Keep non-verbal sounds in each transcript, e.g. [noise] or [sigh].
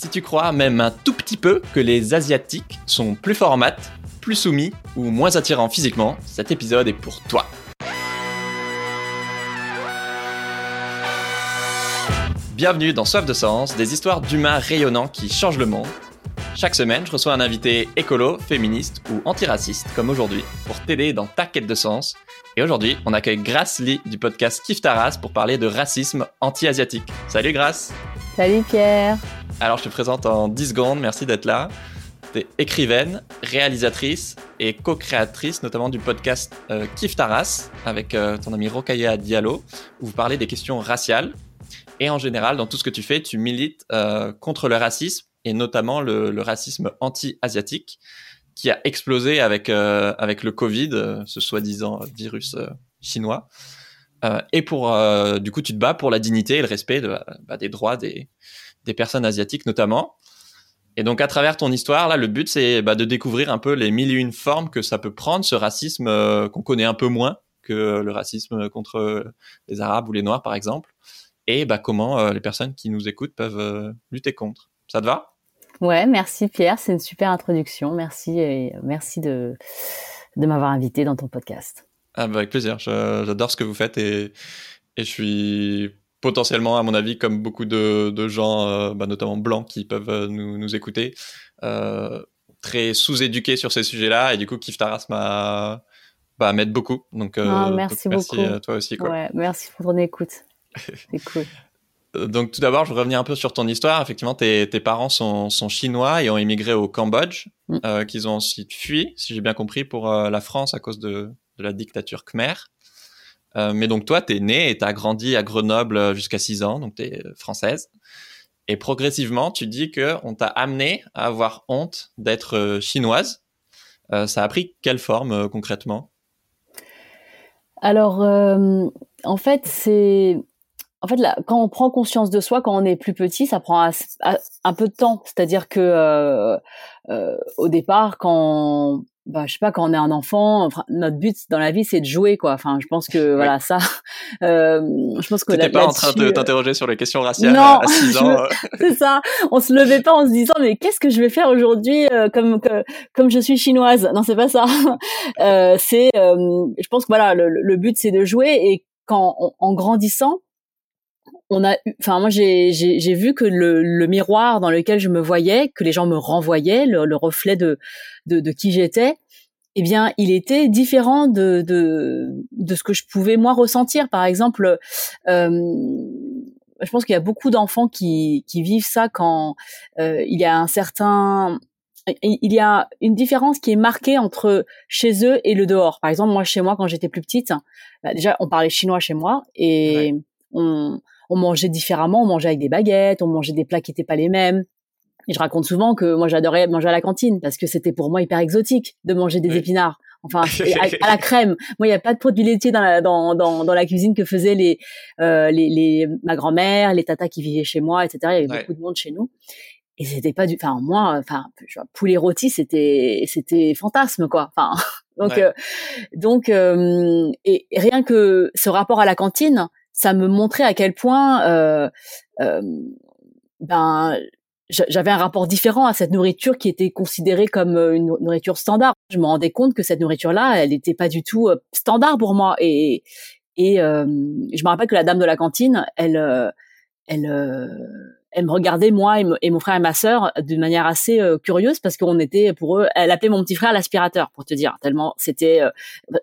Si tu crois même un tout petit peu que les Asiatiques sont plus forts en maths, plus soumis ou moins attirants physiquement, cet épisode est pour toi. Bienvenue dans Soif de Sens, des histoires d'humains rayonnants qui changent le monde. Chaque semaine, je reçois un invité écolo, féministe ou antiraciste, comme aujourd'hui, pour t'aider dans ta quête de sens. Et aujourd'hui, on accueille Grace Lee du podcast Kif Taras pour parler de racisme anti-asiatique. Salut Grace Salut Pierre Alors je te présente en 10 secondes, merci d'être là. Tu es écrivaine, réalisatrice et co-créatrice notamment du podcast euh, Kif Taras avec euh, ton ami Rokaya Diallo, où vous parlez des questions raciales. Et en général, dans tout ce que tu fais, tu milites euh, contre le racisme et notamment le, racisme anti-asiatique qui a explosé avec avec le Covid, ce soi-disant virus chinois. Et pour du coup, tu te bats pour la dignité et le respect bah, des droits des des personnes asiatiques notamment. Et donc à travers ton histoire, là, le but c'est bah, de découvrir un peu les mille et une formes que ça peut prendre, ce racisme qu'on connaît un peu moins que le racisme contre les Arabes ou les Noirs, par exemple, et bah, comment les personnes qui nous écoutent peuvent lutter contre. Ça te va? Ouais, merci Pierre, c'est une super introduction. Merci et merci de, de m'avoir invité dans ton podcast. Ah bah avec plaisir, j'adore ce que vous faites et, et je suis potentiellement, à mon avis, comme beaucoup de, de gens, euh, bah, notamment blancs, qui peuvent nous, nous écouter, euh, très sous-éduqués sur ces sujets-là. Et du coup, Kif Taras m'a bah, m'aide beaucoup. Donc, euh, Ah, merci donc merci beaucoup. à toi aussi. Quoi. Ouais, merci pour ton écoute. [laughs] C'est cool. Euh, Donc tout d'abord, je veux revenir un peu sur ton histoire. Effectivement, tes, tes parents sont, sont chinois et ont immigré au Cambodge, Mm. euh, qu'ils ont ensuite fui, si j'ai bien compris, pour euh, la France à cause de, de la dictature khmer. Euh, mais donc toi, t'es née et t'as grandi à Grenoble euh, jusqu'à 6 ans, donc t'es euh, française. Et progressivement, tu dis que on t'a amené à avoir honte d'être chinoise. Euh, ça a pris quelle forme concrètement? Alors, en fait, c'est en fait là, quand on prend conscience de soi, quand on est plus petit, ça prend as- a- un peu de temps. C'est-à-dire que euh, euh, au départ, quand bah, je sais pas, quand on est un enfant, enfin, notre but dans la vie, c'est de jouer, quoi. Enfin, je pense que voilà, ça. [laughs] euh, je pense que T'étais là- pas en train de là-dessus, t'interroger sur les questions raciales Non, à 6 [laughs] ans euh. [laughs] c'est ça. On se levait pas en se disant mais qu'est-ce que je vais faire aujourd'hui euh, comme que, comme je suis chinoise? Non, c'est pas ça. Euh, c'est, euh, je pense que voilà, le, le but c'est de jouer et quand en, en grandissant, on a, enfin moi j'ai j'ai j'ai vu que le, le miroir dans lequel je me voyais, que les gens me renvoyaient, le, le reflet de de, de qui j'étais. Eh bien, il était différent de, de de ce que je pouvais moi ressentir. Par exemple, euh, je pense qu'il y a beaucoup d'enfants qui, qui vivent ça quand euh, il y a un certain il y a une différence qui est marquée entre chez eux et le dehors. Par exemple, moi chez moi quand j'étais plus petite, bah, déjà on parlait chinois chez moi et on, on mangeait différemment, on mangeait avec des baguettes, on mangeait des plats qui n'étaient pas les mêmes. Et je raconte souvent que moi j'adorais manger à la cantine parce que c'était pour moi hyper exotique de manger des Oui. épinards. Enfin, [laughs] à, à la crème. Moi, il n'y a pas de produits laitiers dans la, dans, dans, dans la cuisine que faisaient les, euh, les, les, ma grand-mère, les tatas qui vivaient chez moi, etc. Il y avait Ouais. beaucoup de monde chez nous. Et c'était pas du, enfin, moi, enfin, poulet rôti, c'était, c'était fantasme, quoi. Enfin, [laughs] donc, Ouais. euh, donc, euh, et rien que ce rapport à la cantine, ça me montrait à quel point, euh, euh, ben, j'a- j'avais un rapport différent à cette nourriture qui était considérée comme euh, une nourriture standard. Je me rendais compte que cette nourriture-là, elle n'était pas du tout euh, standard pour moi. Et, et euh, je me rappelle que la dame de la cantine, elle, elle, elle me regardait moi et, mon frère et ma sœur d'une manière assez curieuse parce qu'on était pour eux, elle appelait mon petit frère l'aspirateur pour te dire tellement c'était,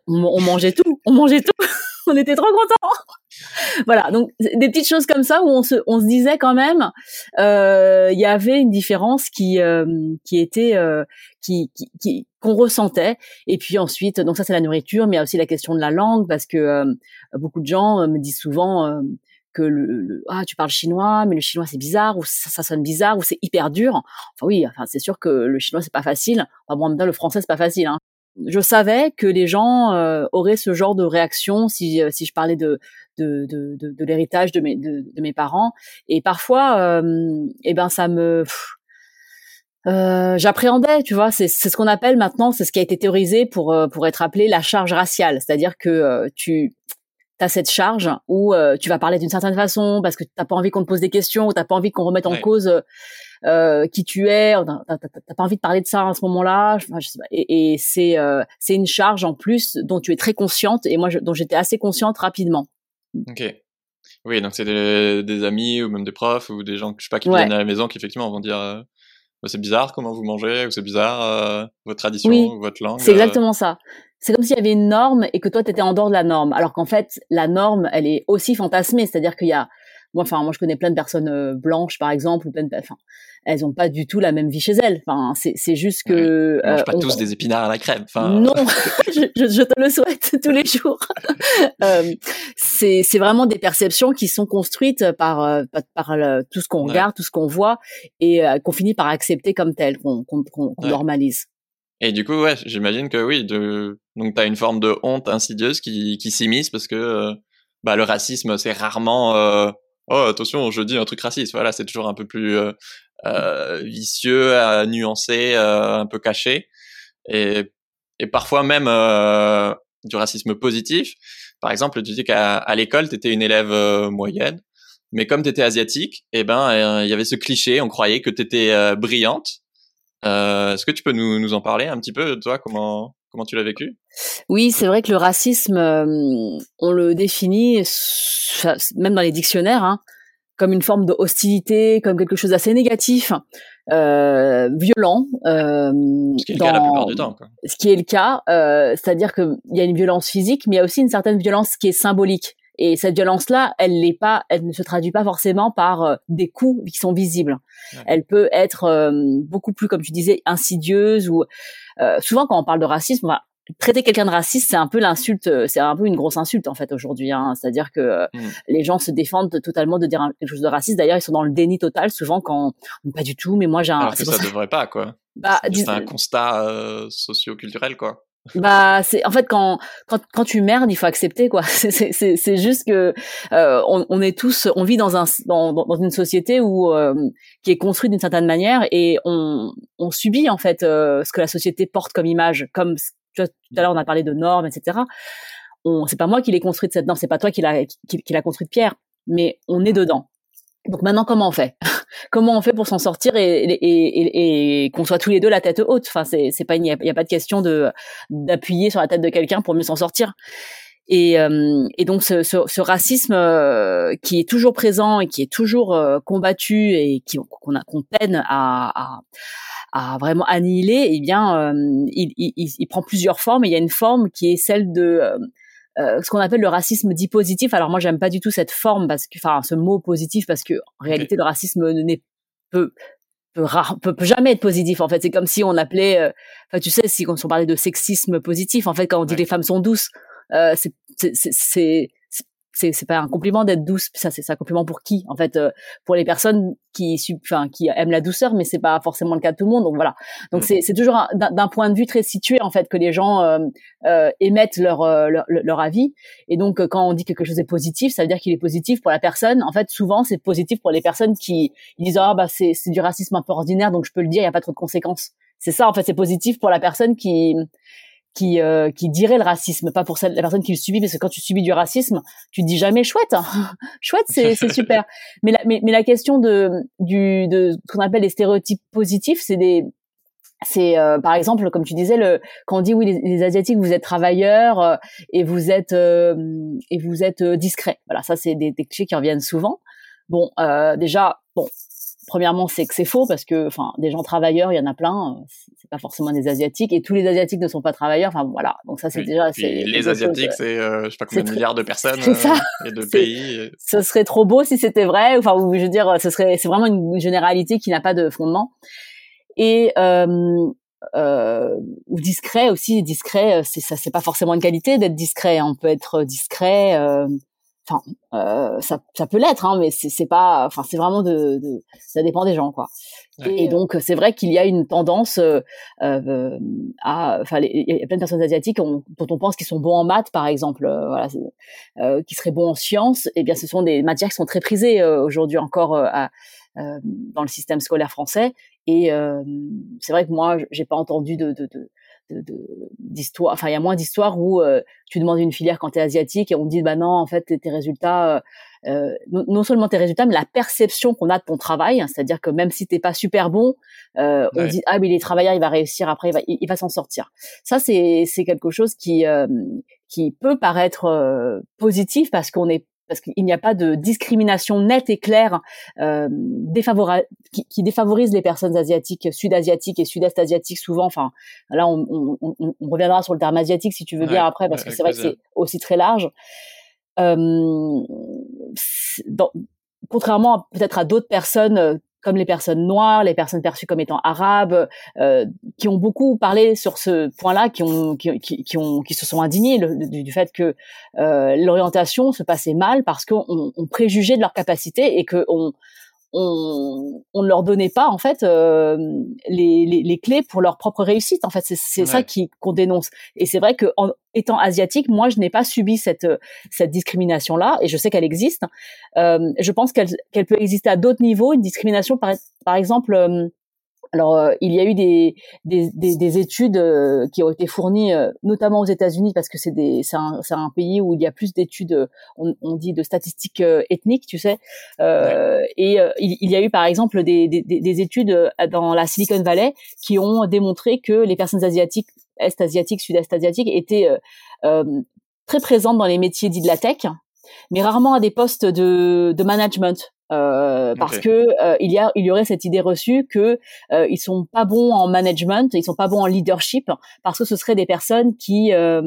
on mangeait tout, on mangeait tout, [laughs] on était trop contents. [laughs] voilà, donc des petites choses comme ça où on se, on se disait quand même, euh, il y avait une différence qui, euh, qui était, euh, qui, qui, qui- qu'on ressentait. Et puis ensuite, donc ça c'est la nourriture, mais il y a aussi la question de la langue parce que euh, beaucoup de gens euh, me disent souvent que le, le- ah tu parles chinois, mais le chinois c'est bizarre ou ça, ça sonne bizarre ou c'est hyper dur. Enfin oui, enfin c'est sûr que le chinois c'est pas facile. Enfin bon, en même temps le français c'est pas facile. Hein. Je savais que les gens euh, auraient ce genre de réaction si euh, si je parlais de de, de, de, de l'héritage de mes de, de mes parents. Et parfois euh, eh ben ça me euh, j'appréhendais, tu vois, c'est c'est ce qu'on appelle maintenant, c'est ce qui a été théorisé pour euh, pour être appelé la charge raciale, c'est-à-dire que euh, tu t'as cette charge où tu vas parler d'une certaine façon parce que t'as pas envie qu'on te pose des questions ou t'as pas envie qu'on remette en cause euh, qui tu es, t'as pas envie de parler de ça à ce moment-là, et, et c'est euh, c'est une charge en plus dont tu es très consciente et moi je, dont j'étais assez consciente rapidement. Ok. Oui, donc c'est des, des, amis ou même des profs ou des gens je sais pas qui viennent à la maison qui effectivement vont dire euh, bah, c'est bizarre comment vous mangez ou c'est bizarre euh, votre tradition ou votre langue. C'est exactement ça. C'est comme s'il y avait une norme et que toi tu étais en dehors de la norme, alors qu'en fait la norme elle est aussi fantasmée, c'est-à-dire qu'il y a moi, enfin, moi, je connais plein de personnes euh, blanches, par exemple, ou plein de, enfin, elles ont pas du tout la même vie chez elles. Enfin, c'est, c'est juste que. Ils mangent pas euh, tous des épinards à la crème. Enfin... Non, [laughs] je, je, te le souhaite tous les jours. [laughs] euh, c'est, c'est vraiment des perceptions qui sont construites par, euh, par, tout ce qu'on regarde, tout ce qu'on voit, et qu'on finit par accepter comme tel, qu'on, qu'on, qu'on normalise. Et du coup, ouais, j'imagine que oui, de... donc tu as une forme de honte insidieuse qui, qui s'immisce parce que bah, le racisme, c'est rarement euh, oh attention, je dis un truc raciste. Voilà, c'est toujours un peu plus euh, euh, vicieux, euh, nuancé, un peu caché, et, et parfois même du racisme positif. Par exemple, tu dis qu'à à, l'école, tu étais une élève moyenne, mais comme tu étais asiatique, eh ben il y avait ce cliché, on croyait que tu étais brillante. Est-ce que tu peux nous, nous en parler un petit peu, toi, comment comment tu l'as vécu? Oui, c'est vrai que le racisme, on le définit même dans les dictionnaires, hein, comme une forme de hostilité, comme quelque chose d'assez négatif, euh, violent. Euh, ce qui est le cas la plupart du temps. Quoi. Ce qui est le cas, euh, c'est-à-dire qu'il y a une violence physique, mais il y a aussi une certaine violence qui est symbolique. Et cette violence-là, elle n'est pas, elle ne se traduit pas forcément par euh, des coups qui sont visibles. Elle peut être euh, beaucoup plus, comme tu disais, insidieuse ou euh, souvent quand on parle de racisme, traiter quelqu'un de raciste, c'est un peu l'insulte, c'est un peu une grosse insulte en fait aujourd'hui. Hein. C'est-à-dire que mm. les gens se défendent totalement de dire quelque chose de raciste. D'ailleurs, ils sont dans le déni total souvent quand pas du tout. Mais moi, j'ai un. Alors que ça, devrait pas quoi. Bah, c'est un constat euh, socio-culturel quoi. Bah, c'est en fait quand quand quand tu merdes, il faut accepter quoi. [laughs] C'est c'est juste que euh, on, on, est tous, on vit dans un dans dans une société où euh, qui est construite d'une certaine manière et on on subit en fait euh, ce que la société porte comme image, comme tout à l'heure on a parlé de normes, etc. On, c'est pas moi qui l'ai construite cette norme, c'est pas toi qui l'a qui l'a construite Pierre, mais on est dedans. Donc maintenant, comment on fait? [laughs] Comment on fait pour s'en sortir et, et, et, et qu'on soit tous les deux la tête haute? Enfin, c'est, c'est pas, il n'y a, pas de question de d'appuyer sur la tête de quelqu'un pour mieux s'en sortir. Et, euh, et donc ce, ce, ce racisme euh, qui est toujours présent et qui est toujours euh, combattu et qui qu'on a qu'on peine à, à, à, vraiment annihiler, eh bien, il, il, il, prend plusieurs formes. Il y a une forme qui est celle de euh, ce qu'on appelle le racisme dit positif. Alors moi, j'aime pas du tout cette forme parce que, enfin, ce mot positif parce que en réalité, le racisme n'est peut peut, peut, peut, jamais être positif. En fait, c'est comme si on appelait, euh, enfin, tu sais, si on parlait de sexisme positif, en fait, quand on dit les femmes sont douces, euh, c'est c'est c'est pas un compliment d'être douce ça c'est un compliment pour qui en fait euh, pour les personnes qui enfin qui aiment la douceur mais c'est pas forcément le cas de tout le monde donc voilà. Donc mm. c'est c'est toujours d'un point de vue très situé en fait que les gens euh, euh, émettent leur, leur, leur avis. Et donc quand on dit que quelque chose est positif ça veut dire qu'il est positif pour la personne. En fait souvent c'est positif pour les personnes qui ils disent ah bah c'est c'est du racisme un peu ordinaire donc je peux le dire il y a pas trop de conséquences. C'est ça en fait c'est positif pour la personne qui qui euh, qui dirait le racisme, pas pour celle, la personne qui le subit, parce que quand tu subis du racisme, tu te dis jamais chouette, hein. [laughs] chouette, c'est super. [laughs] Mais la mais, mais la question de du de ce qu'on appelle les stéréotypes positifs, c'est des c'est euh, par exemple comme tu disais le quand on dit oui les, asiatiques vous êtes travailleurs euh, et vous êtes et vous êtes discret voilà ça c'est des, des clichés qui reviennent souvent bon déjà bon premièrement, c'est que c'est faux parce que, enfin, des gens travailleurs, il y en a plein. Euh, c'est pas forcément des asiatiques et tous les asiatiques ne sont pas travailleurs. Enfin, voilà. Donc ça, c'est déjà. Les asiatiques, c'est, euh, je sais pas combien de milliards de [laughs] personnes euh, et de pays. Ce serait trop beau si c'était vrai. Enfin, je veux dire, ce serait, c'est vraiment une généralité qui n'a pas de fondement. Et euh, euh, ou discret aussi. Discret, c'est ça, c'est pas forcément une qualité d'être discret. On peut être discret. Euh, enfin euh, ça, ça peut l'être hein, mais c'est pas enfin c'est vraiment de, de, ça dépend des gens quoi. Et, donc c'est vrai qu'il y a une tendance euh, euh à enfin il y a plein de personnes asiatiques dont on pense qu'ils sont bons en maths par exemple euh, voilà euh, qui seraient bons en sciences. Et eh bien ce sont des matières qui sont très prisées aujourd'hui encore à, dans le système scolaire français. Et c'est vrai que moi j'ai pas entendu de, de, de d'histoire. enfin, il y a moins d'histoires où tu demandes une filière quand tu es asiatique et on te dit bah non, en fait, tes résultats, euh, non, seulement tes résultats, mais la perception qu'on a de ton travail. Hein, c'est-à-dire que même si t'es pas super bon, euh, on dit ah mais il est travailleur, il va réussir après, il va, il, va s'en sortir. Ça c'est c'est quelque chose qui qui peut paraître positif parce qu'on est parce qu'il n'y a pas de discrimination nette et claire euh, qui, qui, défavorise les personnes asiatiques, sud-asiatiques et sud-est asiatiques souvent. Enfin, là, on, on, on, on, reviendra sur le terme asiatique si tu veux bien après, parce que c'est vrai que c'est aussi très large. Euh, dans, contrairement peut-être à d'autres personnes euh, comme les personnes noires, les personnes perçues comme étant arabes, euh, qui ont beaucoup parlé sur ce point-là, qui ont, qui, qui, se sont indignés du, du, fait que euh, l'orientation se passait mal parce qu'on on préjugeait de leur capacité et que on, on, on ne leur donnait pas en fait euh, les, les, les, clés pour leur propre réussite. En fait, c'est ça qui qu'on dénonce. Et c'est vrai que en étant asiatique, moi, je n'ai pas subi cette cette discrimination là, et je sais qu'elle existe. Euh, je pense qu'elle qu'elle peut exister à d'autres niveaux. Une discrimination, par par exemple. Euh, alors, euh, il y a eu des, des, des, des études euh, qui ont été fournies, euh, notamment aux États-Unis, parce que c'est un, un, pays où il y a plus d'études, on, on, dit de statistiques ethniques, tu sais. Et il, il, y a eu, par exemple, des, des, études dans la Silicon Valley qui ont démontré que les personnes asiatiques, est-asiatiques, sud-est asiatiques, étaient très présentes dans les métiers dits de la tech, mais rarement à des postes de, de management. Euh, parce que euh, il y a il y aurait cette idée reçue que euh, ils sont pas bons en management, ils sont pas bons en leadership parce que ce seraient des personnes qui euh,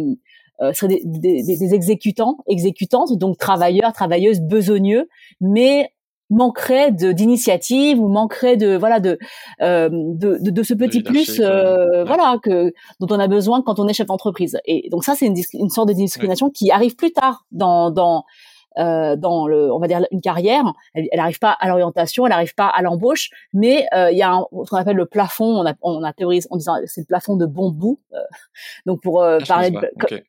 euh seraient des, des, des, exécutants, exécutantes, donc travailleurs, travailleuses, besogneux, mais manqueraient de d'initiative ou manqueraient de voilà de de, de, de, ce petit plus voilà que dont on a besoin quand on est chef d'entreprise. Et donc ça c'est une, une sorte de discrimination qui arrive plus tard dans dans euh, dans le, on va dire une carrière. Elle n'arrive pas à l'orientation, elle n'arrive pas à l'embauche, mais euh, il y a un, ce qu'on appelle le plafond. On a, on a théorisé en disant c'est le plafond de bon bout. Euh, [laughs] donc pour euh, ah, parler de,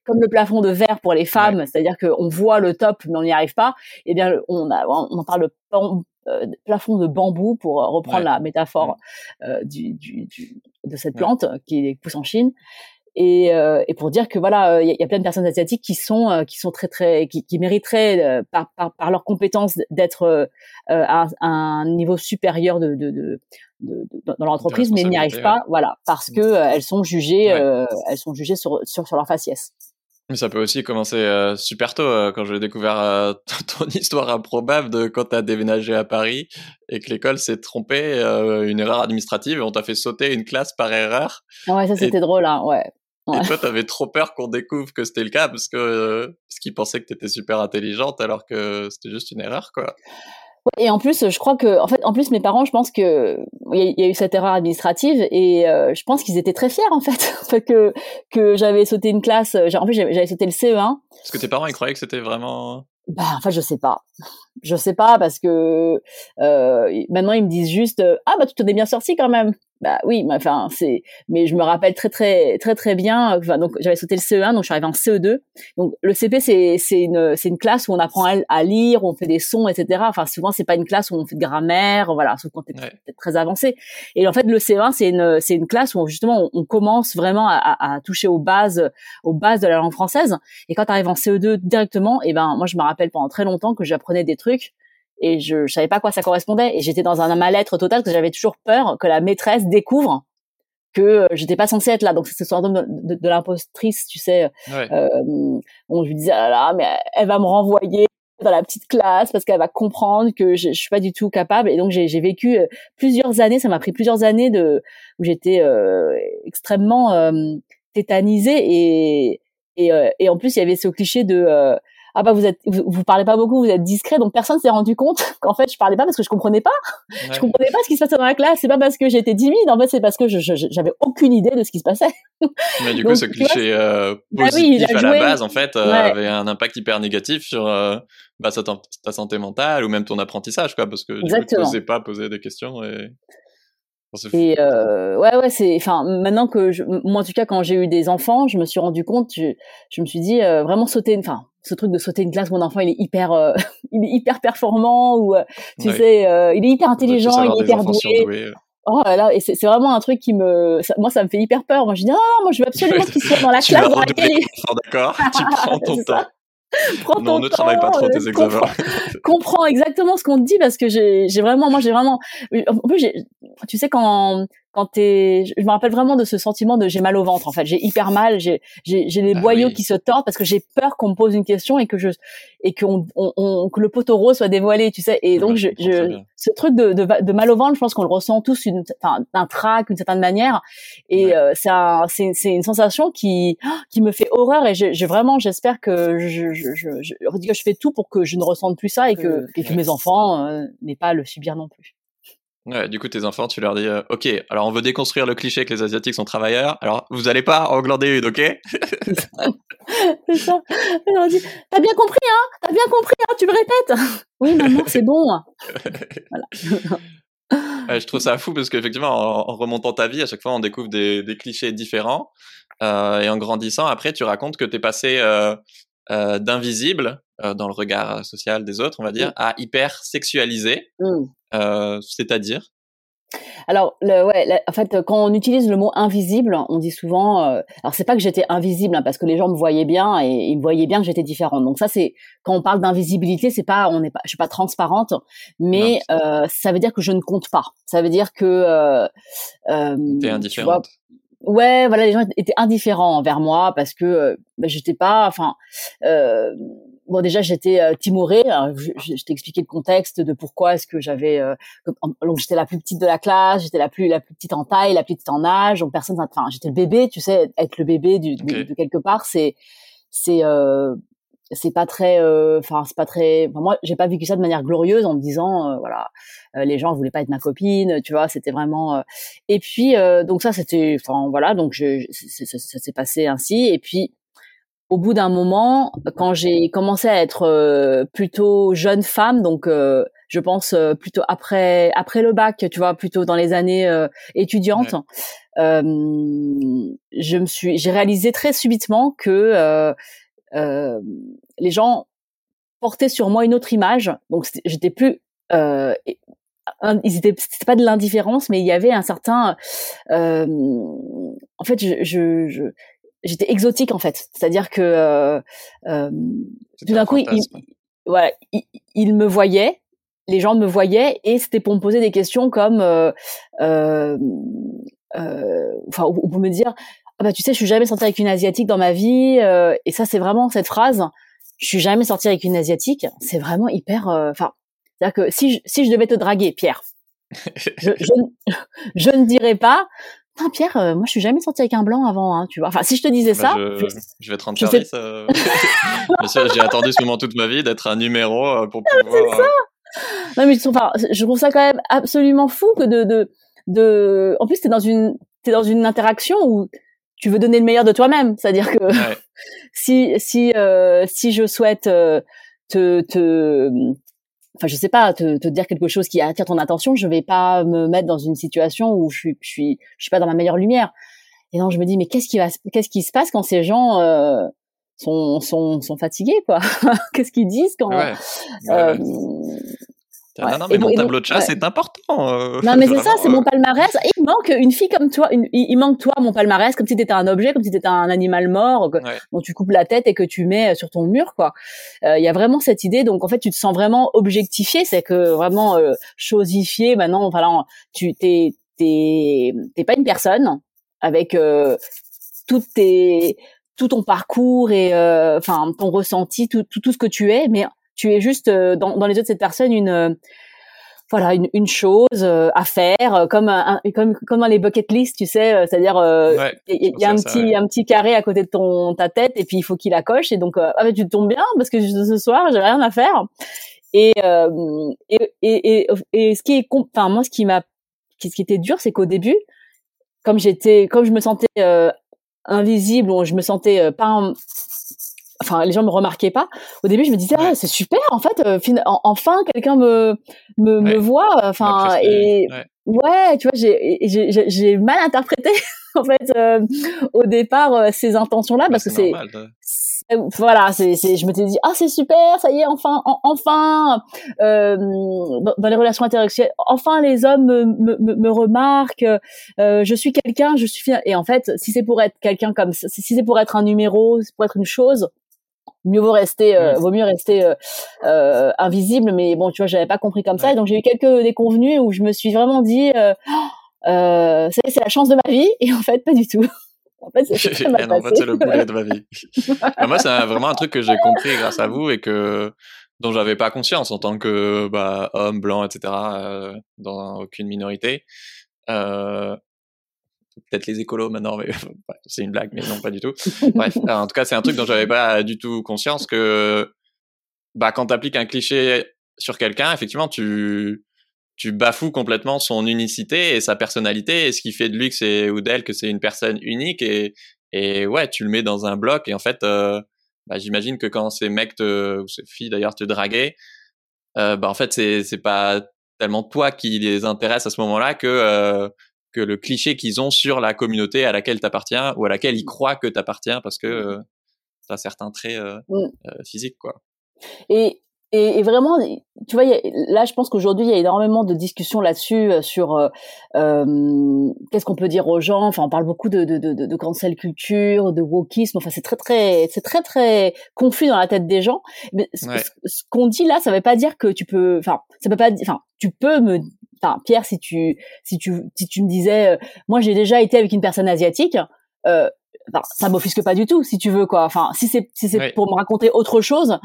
comme le plafond de verre pour les femmes, c'est-à-dire qu'on voit le top mais on n'y arrive pas. Eh bien, on, a, on en parle de plafond de bambou pour reprendre la métaphore du, du, du, de cette plante qui pousse en Chine et, euh, et, pour dire que voilà, il y, a plein de personnes asiatiques qui sont euh, qui sont très très qui, qui mériteraient euh, par, par, par leurs compétences d'être à, un niveau supérieur de, de, de, de dans l'entreprise, mais n'y arrivent pas, voilà, parce que elles sont jugées elles sont jugées sur, sur sur leur faciès. Mais ça peut aussi commencer super tôt, quand j'ai découvert [laughs] ton histoire improbable de quand tu as déménagé à Paris et que l'école s'est trompée, une erreur administrative, et on t'a fait sauter une classe par erreur. Ouais, ça c'était drôle, hein, ouais. Et toi, t'avais trop peur qu'on découvre que c'était le cas parce que euh, parce qu'ils pensaient que t'étais super intelligente alors que c'était juste une erreur, quoi. Et en plus, je crois que, en fait, en plus, mes parents, je pense que il y, a eu cette erreur administrative et euh, je pense qu'ils étaient très fiers en fait [laughs] que que j'avais sauté une classe. En plus, j'avais sauté le CE1. Parce que tes parents, ils croyaient que c'était vraiment. Bah, en fait, je sais pas. Je sais pas parce que euh, maintenant ils me disent juste ah bah tu t'en es bien sorti quand même bah oui, mais enfin c'est, mais je me rappelle très très très très bien. Enfin, donc j'avais sauté le CE1, donc je suis arrivée en CE2. Donc le CP c'est c'est une c'est une classe où on apprend à, lire, on fait des sons, etc. Enfin souvent c'est pas une classe où on fait de grammaire, voilà, sauf quand t'es très avancé. Et en fait le CE1 c'est une c'est une classe où justement on, commence vraiment à, à, toucher aux bases aux bases de la langue française. Et quand tu arrives en CE2 directement, et eh ben moi je me rappelle pendant très longtemps que j'apprenais des trucs et je, je savais pas à quoi ça correspondait. Et j'étais dans un mal-être total que j'avais toujours peur que la maîtresse découvre que euh, j'étais pas censée être là. Donc c'est ce sort de, de, l'impostrice tu sais euh, on lui disait ah là mais elle va me renvoyer dans la petite classe parce qu'elle va comprendre que je, je suis pas du tout capable. Et donc j'ai vécu euh, plusieurs années ça m'a pris plusieurs années de où j'étais euh, extrêmement euh, tétanisée et et, et en plus il y avait ce cliché de ah bah vous êtes vous, parlez pas beaucoup, vous êtes discret, donc personne s'est rendu compte [laughs] qu'en fait je parlais pas parce que je comprenais pas, je comprenais pas ce qui se passait dans la classe. C'est pas parce que j'étais timide, en fait c'est parce que je, j'avais aucune idée de ce qui se passait. Mais du [laughs] coup ce cliché euh, bah positif à la base en fait euh, avait un impact hyper négatif sur euh, bah, ta, santé mentale ou même ton apprentissage quoi, parce que tu n'osais pas poser des questions et et euh, ouais, ouais, c'est, enfin, maintenant que je, moi en tout cas, quand j'ai eu des enfants, je me suis rendu compte, je, je me suis dit euh, vraiment sauter, enfin, ce truc de sauter une classe, mon enfant, il est hyper, euh, [laughs] il est hyper performant ou, euh, tu sais, il est hyper intelligent, il est hyper doué. Oh là, et c'est vraiment un truc qui me, moi, ça me fait hyper peur. Moi, je dis non, non, moi, je veux absolument [laughs] qu'il soit dans la classe dans laquelle. D'accord, [laughs] tu prends ton temps. [laughs] Prends non, ne travaille pas trop tes examens. [laughs] Comprends, exactement ce qu'on te dit parce que j'ai vraiment, moi, j'ai vraiment, en plus, tu sais quand quand t'es, je me rappelle vraiment de ce sentiment de j'ai mal au ventre en fait, j'ai hyper mal, j'ai j'ai j'ai les ah boyaux qui se tordent parce que j'ai peur qu'on me pose une question et que je et qu'on on, que le poteau rose soit dévoilé, tu sais. Et donc je, je ce truc de, de, de mal au ventre, je pense qu'on le ressent tous une enfin un trac d'une certaine manière. Et euh, c'est c'est c'est une sensation qui qui me fait horreur et j'ai vraiment j'espère que je je, je je je fais tout pour que je ne ressente plus ça et que et que mes enfants euh, n'aient pas à le subir non plus. Ouais, du coup, tes enfants, tu leur dis, euh, ok, alors on veut déconstruire le cliché que les Asiatiques sont travailleurs, alors vous allez pas en glander une, ok? [laughs] C'est ça. Je leur dis, t'as bien compris, hein? T'as bien compris, hein? Tu le répètes Oui, maman, c'est bon. [laughs] voilà. je trouve ça fou parce qu'effectivement, en, remontant ta vie, à chaque fois, on découvre des, des clichés différents. Euh, et en grandissant, après, tu racontes que t'es passé euh, euh, d'invisible euh, dans le regard social des autres, on va dire, mmh. à hyper sexualisé. Mmh. Euh, c'est-à-dire? Alors, le, ouais, en fait, quand on utilise le mot invisible, on dit souvent. Euh, alors, c'est pas que j'étais invisible, hein, parce que les gens me voyaient bien et ils me voyaient bien que j'étais différente. Donc ça, c'est quand on parle d'invisibilité, c'est pas, on n'est pas, je suis pas transparente, mais euh, ça veut dire que je ne compte pas. Ça veut dire que. Euh, euh, T'es indifférente. Ouais, voilà, les gens étaient indifférents envers moi parce que bah, j'étais pas, enfin, euh, bon déjà j'étais euh, timorée. Je, je, t'ai expliqué le contexte de pourquoi est-ce que j'avais euh, donc j'étais la plus petite de la classe, j'étais la plus la plus petite en taille, la plus petite en âge. Donc personne, enfin j'étais le bébé, tu sais, être le bébé du, de, quelque part, c'est c'est euh, c'est pas très euh, enfin c'est pas très enfin, moi j'ai pas vécu ça de manière glorieuse en me disant euh, voilà les gens voulaient pas être ma copine tu vois c'était vraiment et puis donc ça c'était enfin voilà donc je, ça s'est passé ainsi. Et puis au bout d'un moment, quand j'ai commencé à être euh, plutôt jeune femme, donc euh, je pense euh, plutôt après après le bac, tu vois, plutôt dans les années étudiantes, je me suis, j'ai réalisé très subitement que les gens portaient sur moi une autre image. Donc j'étais plus ils étaient c'était pas de l'indifférence mais il y avait un certain en fait je, je, je j'étais exotique en fait. C'est-à-dire que euh, euh, tout d'un coup, il, voilà, il, me voyait, les gens me voyaient et c'était pour me poser des questions comme, euh, euh, euh enfin, ou pour me dire, ah bah tu sais, je suis jamais sortie avec une asiatique dans ma vie. Euh, et ça, c'est vraiment cette phrase. Je suis jamais sortie avec une asiatique. C'est vraiment hyper. Enfin, c'est-à-dire que si je, si je devais te draguer, Pierre, je, [laughs] je, je ne dirais pas Pierre, euh, moi je suis jamais sortie avec un blanc avant, hein, tu vois. Enfin, si je te disais bah, ça, je, je, vais te rendre service. Euh... [laughs] j'ai attendu ce moment toute ma vie d'être un numéro euh, pour ah, pouvoir. C'est ça. Non mais enfin, je trouve ça quand même absolument fou que de de de. En plus, t'es dans une t'es dans une interaction où tu veux donner le meilleur de toi-même, c'est-à-dire que [laughs] si si euh, si je souhaite te te enfin je sais pas te, te, dire quelque chose qui attire ton attention je vais pas me mettre dans une situation où je suis je suis je suis pas dans ma meilleure lumière. Et non je me dis mais qu'est-ce qui va qu'est-ce qui se passe quand ces gens euh, sont sont sont fatigués quoi? [laughs] Qu'est-ce qu'ils disent quand ouais. Euh, non, non, mais mon tableau de chasse est important. Euh, non, mais c'est [laughs] ça, c'est mon palmarès. Il manque une fille comme toi. il manque toi, mon palmarès, comme si t'étais un objet, comme si t'étais un animal mort dont tu coupes la tête et que tu mets sur ton mur, quoi. Euh, il y a vraiment cette idée. Donc, en fait, tu te sens vraiment objectifié. C'est que vraiment euh, chosifié. Maintenant, voilà, tu t'es t'es t'es pas une personne avec euh, toutes tes tout ton parcours et enfin ton ressenti, tout, tout tout ce que tu es, mais tu es juste euh, dans, dans les yeux de cette personne une euh, voilà une, une chose euh, à faire comme un, comme comme dans les bucket list tu sais c'est-à-dire il y, a un petit un petit carré à côté de ton ta tête et puis il faut qu'il la coche et donc ah mais tu tombes bien parce que ce soir j'ai rien à faire. Et et, et, et, ce qui est enfin moi ce qui m'a ce qui était dur c'est qu'au début comme j'étais comme je me sentais invisible ou je me sentais pas enfin les gens me remarquaient pas. Au début je me disais ah c'est super en fait euh, enfin quelqu'un me me, me voit enfin et ouais. tu vois j'ai j'ai mal interprété [laughs] en fait euh, au départ euh, ces intentions là parce que c'est voilà, c'est, c'est, je m'étais dit ah c'est super, ça y est, enfin, enfin, euh, dans, les relations intersexuelles, enfin les hommes me, me, me remarquent, euh, je suis quelqu'un, je suis et en fait, si c'est pour être quelqu'un comme si c'est pour être un numéro, pour être une chose, mieux vaut rester, euh, vaut mieux rester euh, euh, invisible. Mais bon, tu vois, j'avais pas compris comme ça, et donc j'ai eu quelques déconvenus où je me suis vraiment dit, euh, [gasps] euh, c'est la chance de ma vie, et en fait, pas du tout. [laughs] En fait, [laughs] c'est le boulet de ma vie. [laughs] Moi, c'est vraiment un truc que j'ai compris grâce à vous et que dont j'avais pas conscience en tant que bah, homme blanc, etc. Euh, dans aucune minorité. Euh, peut-être les écolos maintenant, mais [laughs] c'est une blague, mais non, pas du tout. [laughs] Bref, en tout cas, c'est un truc dont j'avais pas du tout conscience que bah, quand tu appliques un cliché sur quelqu'un, effectivement, tu, tu bafoues complètement son unicité et sa personnalité et ce qui fait de lui que c'est ou d'elle que c'est une personne unique et, et ouais, tu le mets dans un bloc et en fait, euh, bah, j'imagine que quand ces mecs te, ou ces filles d'ailleurs te draguaient, euh, bah en fait c'est c'est pas tellement toi qui les intéresse à ce moment-là que euh, que le cliché qu'ils ont sur la communauté à laquelle tu appartiens ou à laquelle ils croient que tu appartiens parce que euh, tu as certains traits euh, mmh. euh, physiques quoi. Et et, et, vraiment, tu vois, là, je pense qu'aujourd'hui, il y a énormément de discussions là-dessus euh, sur qu'est-ce qu'on peut dire aux gens. Enfin, on parle beaucoup de, de, de, de cancel culture, de wokisme. Enfin, c'est très, très, c'est très, très confus dans la tête des gens. Mais ce, qu'on dit là, ça veut pas dire que tu peux. Enfin, ça peut pas. Enfin, tu peux me. Pierre, si tu, si tu, si tu me disais, moi, j'ai déjà été avec une personne asiatique. Euh, enfin, ça m'offusque pas du tout si tu veux quoi. Enfin si c'est si c'est pour me raconter autre chose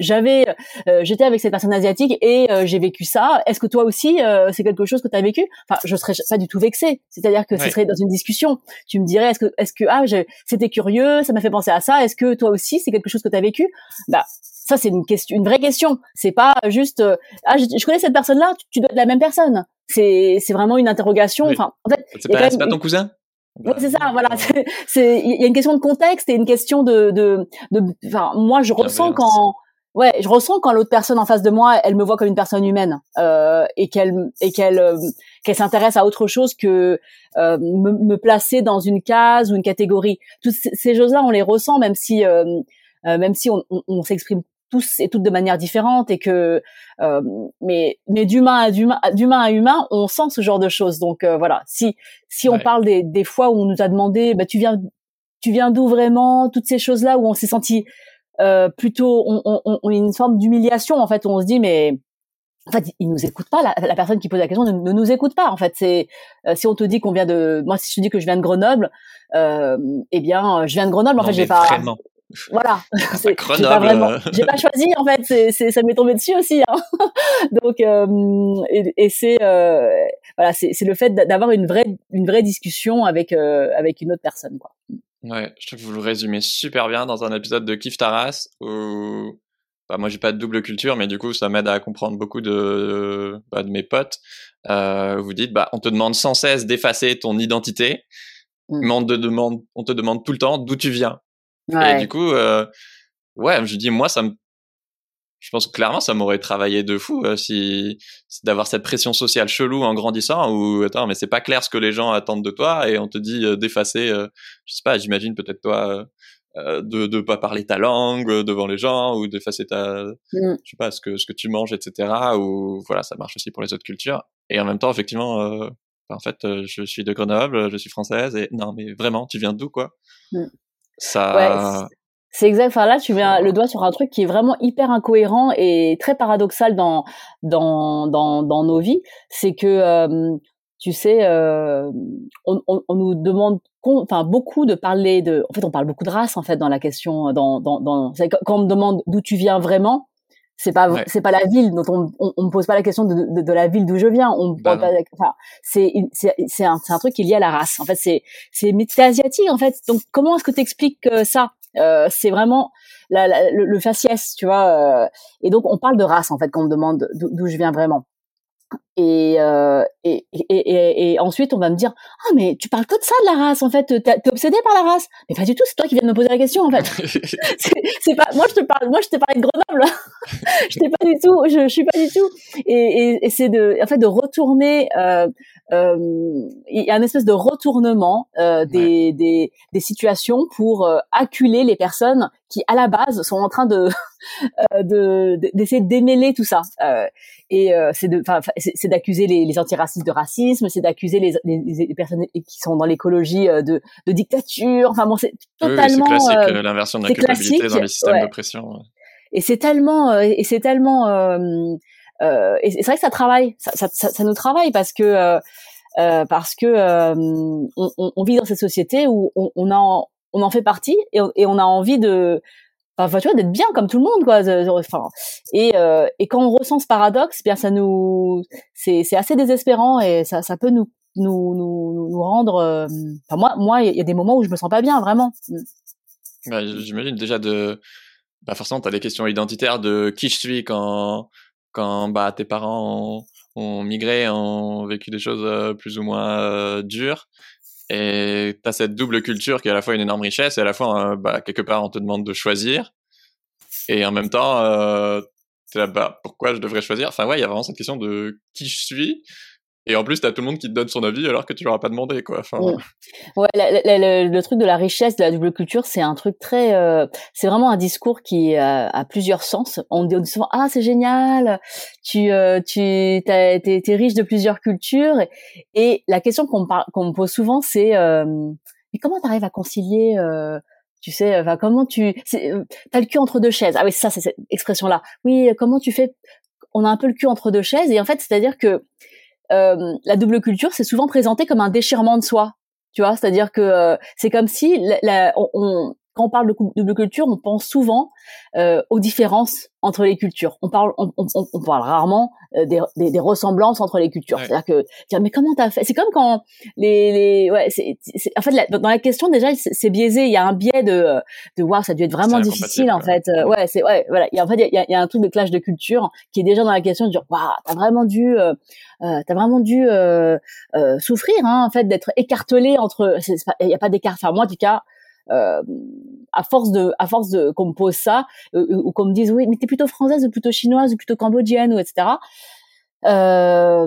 j'avais euh, j'étais avec cette personne asiatique et euh, j'ai vécu ça est-ce que toi aussi euh, c'est quelque chose que tu as vécu? Enfin je serais pas du tout vexée. C'est-à-dire que ce serait dans une discussion. Tu me dirais est-ce que est-ce que ah c'était curieux ça m'a fait penser à ça est-ce que toi aussi c'est quelque chose que tu as vécu? Bah ça c'est une question une vraie question. C'est pas juste ah je, connais cette personne là tu, dois être la même personne. C'est c'est vraiment une interrogation. Enfin en fait c'est pas, pas ton cousin? Oui, c'est ça, voilà. C'est, il y a une question de contexte et une question de, de, de, enfin, moi, je ressens quand, ouais, je ressens quand l'autre personne en face de moi, elle me voit comme une personne humaine euh, et qu'elle et qu'elle euh, qu'elle s'intéresse à autre chose que euh, me, me, placer dans une case ou une catégorie. Toutes ces choses-là, on les ressent, même si euh, euh même si on, on, on s'exprime tous et toutes de manière différente et que euh, mais mais d'humain à d'humain d'humain à humain on sent ce genre de choses donc euh, voilà si si on parle des, des fois où on nous a demandé bah tu viens tu viens d'où vraiment? Toutes ces choses là où on s'est senti euh, plutôt on, on, on, une forme d'humiliation en fait où on se dit mais en fait, ils nous écoutent pas. La, la personne qui pose la question ne, ne nous écoute pas. En fait, c'est euh, si on te dit qu'on vient de, moi, si je te dis que je viens de Grenoble, euh, eh bien, je viens de Grenoble. En fait, j'ai pas. Vraiment. Voilà. [laughs] C'est pas vraiment. Euh. J'ai pas choisi en fait. C'est, c'est, ça m'est tombé dessus aussi. Hein. [laughs] Donc euh, et, et c'est euh, voilà, c'est, le fait d'avoir une vraie une vraie discussion avec euh, avec une autre personne quoi. Ouais, je trouve que vous le résumez super bien dans un épisode de Kif Taras où bah, moi j'ai pas de double culture, mais du coup ça m'aide à comprendre beaucoup de bah, de mes potes. Vous dites bah on te demande sans cesse d'effacer ton identité, mmh. mais on te demande on te demande tout le temps d'où tu viens. Et du coup, euh, ouais, je dis moi, ça me, je pense que clairement, ça m'aurait travaillé de fou euh, si, d'avoir cette pression sociale chelou en grandissant ou attends, mais c'est pas clair ce que les gens attendent de toi et on te dit euh, d'effacer, euh, je sais pas, j'imagine peut-être toi. de de pas parler ta langue devant les gens ou d'effacer ta mmh. je sais pas ce que ce que tu manges etc ou voilà ça marche aussi pour les autres cultures et en même temps effectivement en fait je suis de Grenoble je suis française et non mais vraiment tu viens d'où quoi? Mmh. Ça. c'est exact. Enfin là, tu mets le doigt sur un truc qui est vraiment hyper incohérent et très paradoxal dans dans dans, dans nos vies. C'est que euh, tu sais, euh, on, on, on, nous demande, enfin beaucoup de parler de. En fait, on parle beaucoup de race en fait dans la question. Dans dans, dans quand on me demande d'où tu viens vraiment, c'est pas c'est pas la ville dont on, on, on me pose pas la question de, de, de la ville d'où je viens. On bah pas enfin, c'est c'est c'est un, un truc qui est lié à la race. En fait c'est c'est c'est asiatique en fait. Donc comment est-ce que tu expliques euh, ça? Euh, c'est vraiment la, le, le, faciès tu vois euh, et donc on parle de race en fait quand on me demande d'où je viens vraiment et, euh, et, et, et, et, ensuite, on va me dire ah mais tu parles que de ça de la race en fait, t'es obsédé par la race. Mais pas du tout, c'est toi qui viens de me poser la question en fait. [laughs] [laughs] c'est pas moi je te parle, moi je t'ai parlé de Grenoble. [laughs] je t'ai pas du tout, je, je suis pas du tout. Et, et, c'est de en fait de retourner euh, il y a une espèce de retournement euh, des, des, des, situations pour euh, acculer les personnes qui, à la base, sont en train de [laughs] de d'essayer de démêler tout ça. et c'est de, c'est d'accuser les, les antiracistes de racisme, c'est d'accuser les, les, personnes qui sont dans l'écologie de, de dictature. Enfin bon, c'est totalement oui, c'est classique l'inversion de la culpabilité dans les systèmes d'oppression. Et c'est tellement et c'est tellement euh, et c'est vrai que ça travaille, ça, nous travaille parce que euh, euh parce que on, vit dans cette société où on, en on en fait partie et, on a envie de enfin tu vois d'être bien comme tout le monde quoi enfin et et quand on ressent ce paradoxe bien ça nous c'est c'est assez désespérant et ça ça peut nous nous nous, nous rendre enfin moi moi il y a des moments où je me sens pas bien vraiment. Bah, j'imagine déjà de bah forcément tu as des questions identitaires de qui je suis quand quand bah, tes parents ont, migré, ont vécu des choses euh, plus ou moins euh, dures. Et tu as cette double culture qui est à la fois une énorme richesse et à la fois, euh, bah, quelque part, on te demande de choisir. Et en même temps, bah, pourquoi je devrais choisir? Enfin, ouais, il y a vraiment cette question de qui je suis et en plus, t'as tout le monde qui te donne son avis alors que tu leur as pas demandé, quoi. Enfin... Mm. Ouais, le, truc de la richesse, de la double culture, c'est un truc très, euh, c'est vraiment un discours qui a, a plusieurs sens. On dit, souvent, ah, c'est génial, tu, euh, tu, t'es, t'es riche de plusieurs cultures. Et, la question qu'on me, pose souvent, c'est, euh, mais comment t'arrives à concilier euh, tu sais, enfin, comment tu, t'as le cul entre deux chaises. Ah oui, ça, c'est cette expression-là. Oui, comment tu fais On a un peu le cul entre deux chaises, et en fait, c'est-à-dire que euh, la double culture, c'est souvent présenté comme un déchirement de soi. Tu vois, c'est-à-dire que euh, c'est comme si la, on, quand on parle de double culture, on pense souvent euh, aux différences entre les cultures. On parle, on, on, on parle rarement euh, des, des, des, ressemblances entre les cultures. C'est-à-dire que, dire, mais comment t'as fait? C'est comme quand les, les ouais, c'est, en fait, dans la question déjà, c'est biaisé. Il y a un biais de, de waouh, ça a dû être vraiment difficile en fait. Euh, ouais, c'est ouais, voilà. Il y a, en fait, il y a, il y a, un truc de clash de culture qui est déjà dans la question de dire waouh, t'as vraiment dû, euh, euh t'as vraiment dû euh, souffrir, hein, en fait, d'être écartelé entre. Il n'y a pas d'écart. Enfin, moi, en tout cas euh, à force de, à force de qu'on me pose ça, euh, ou qu'on me dise oui, mais t'es plutôt française ou plutôt chinoise ou plutôt cambodgienne ou etc. Euh,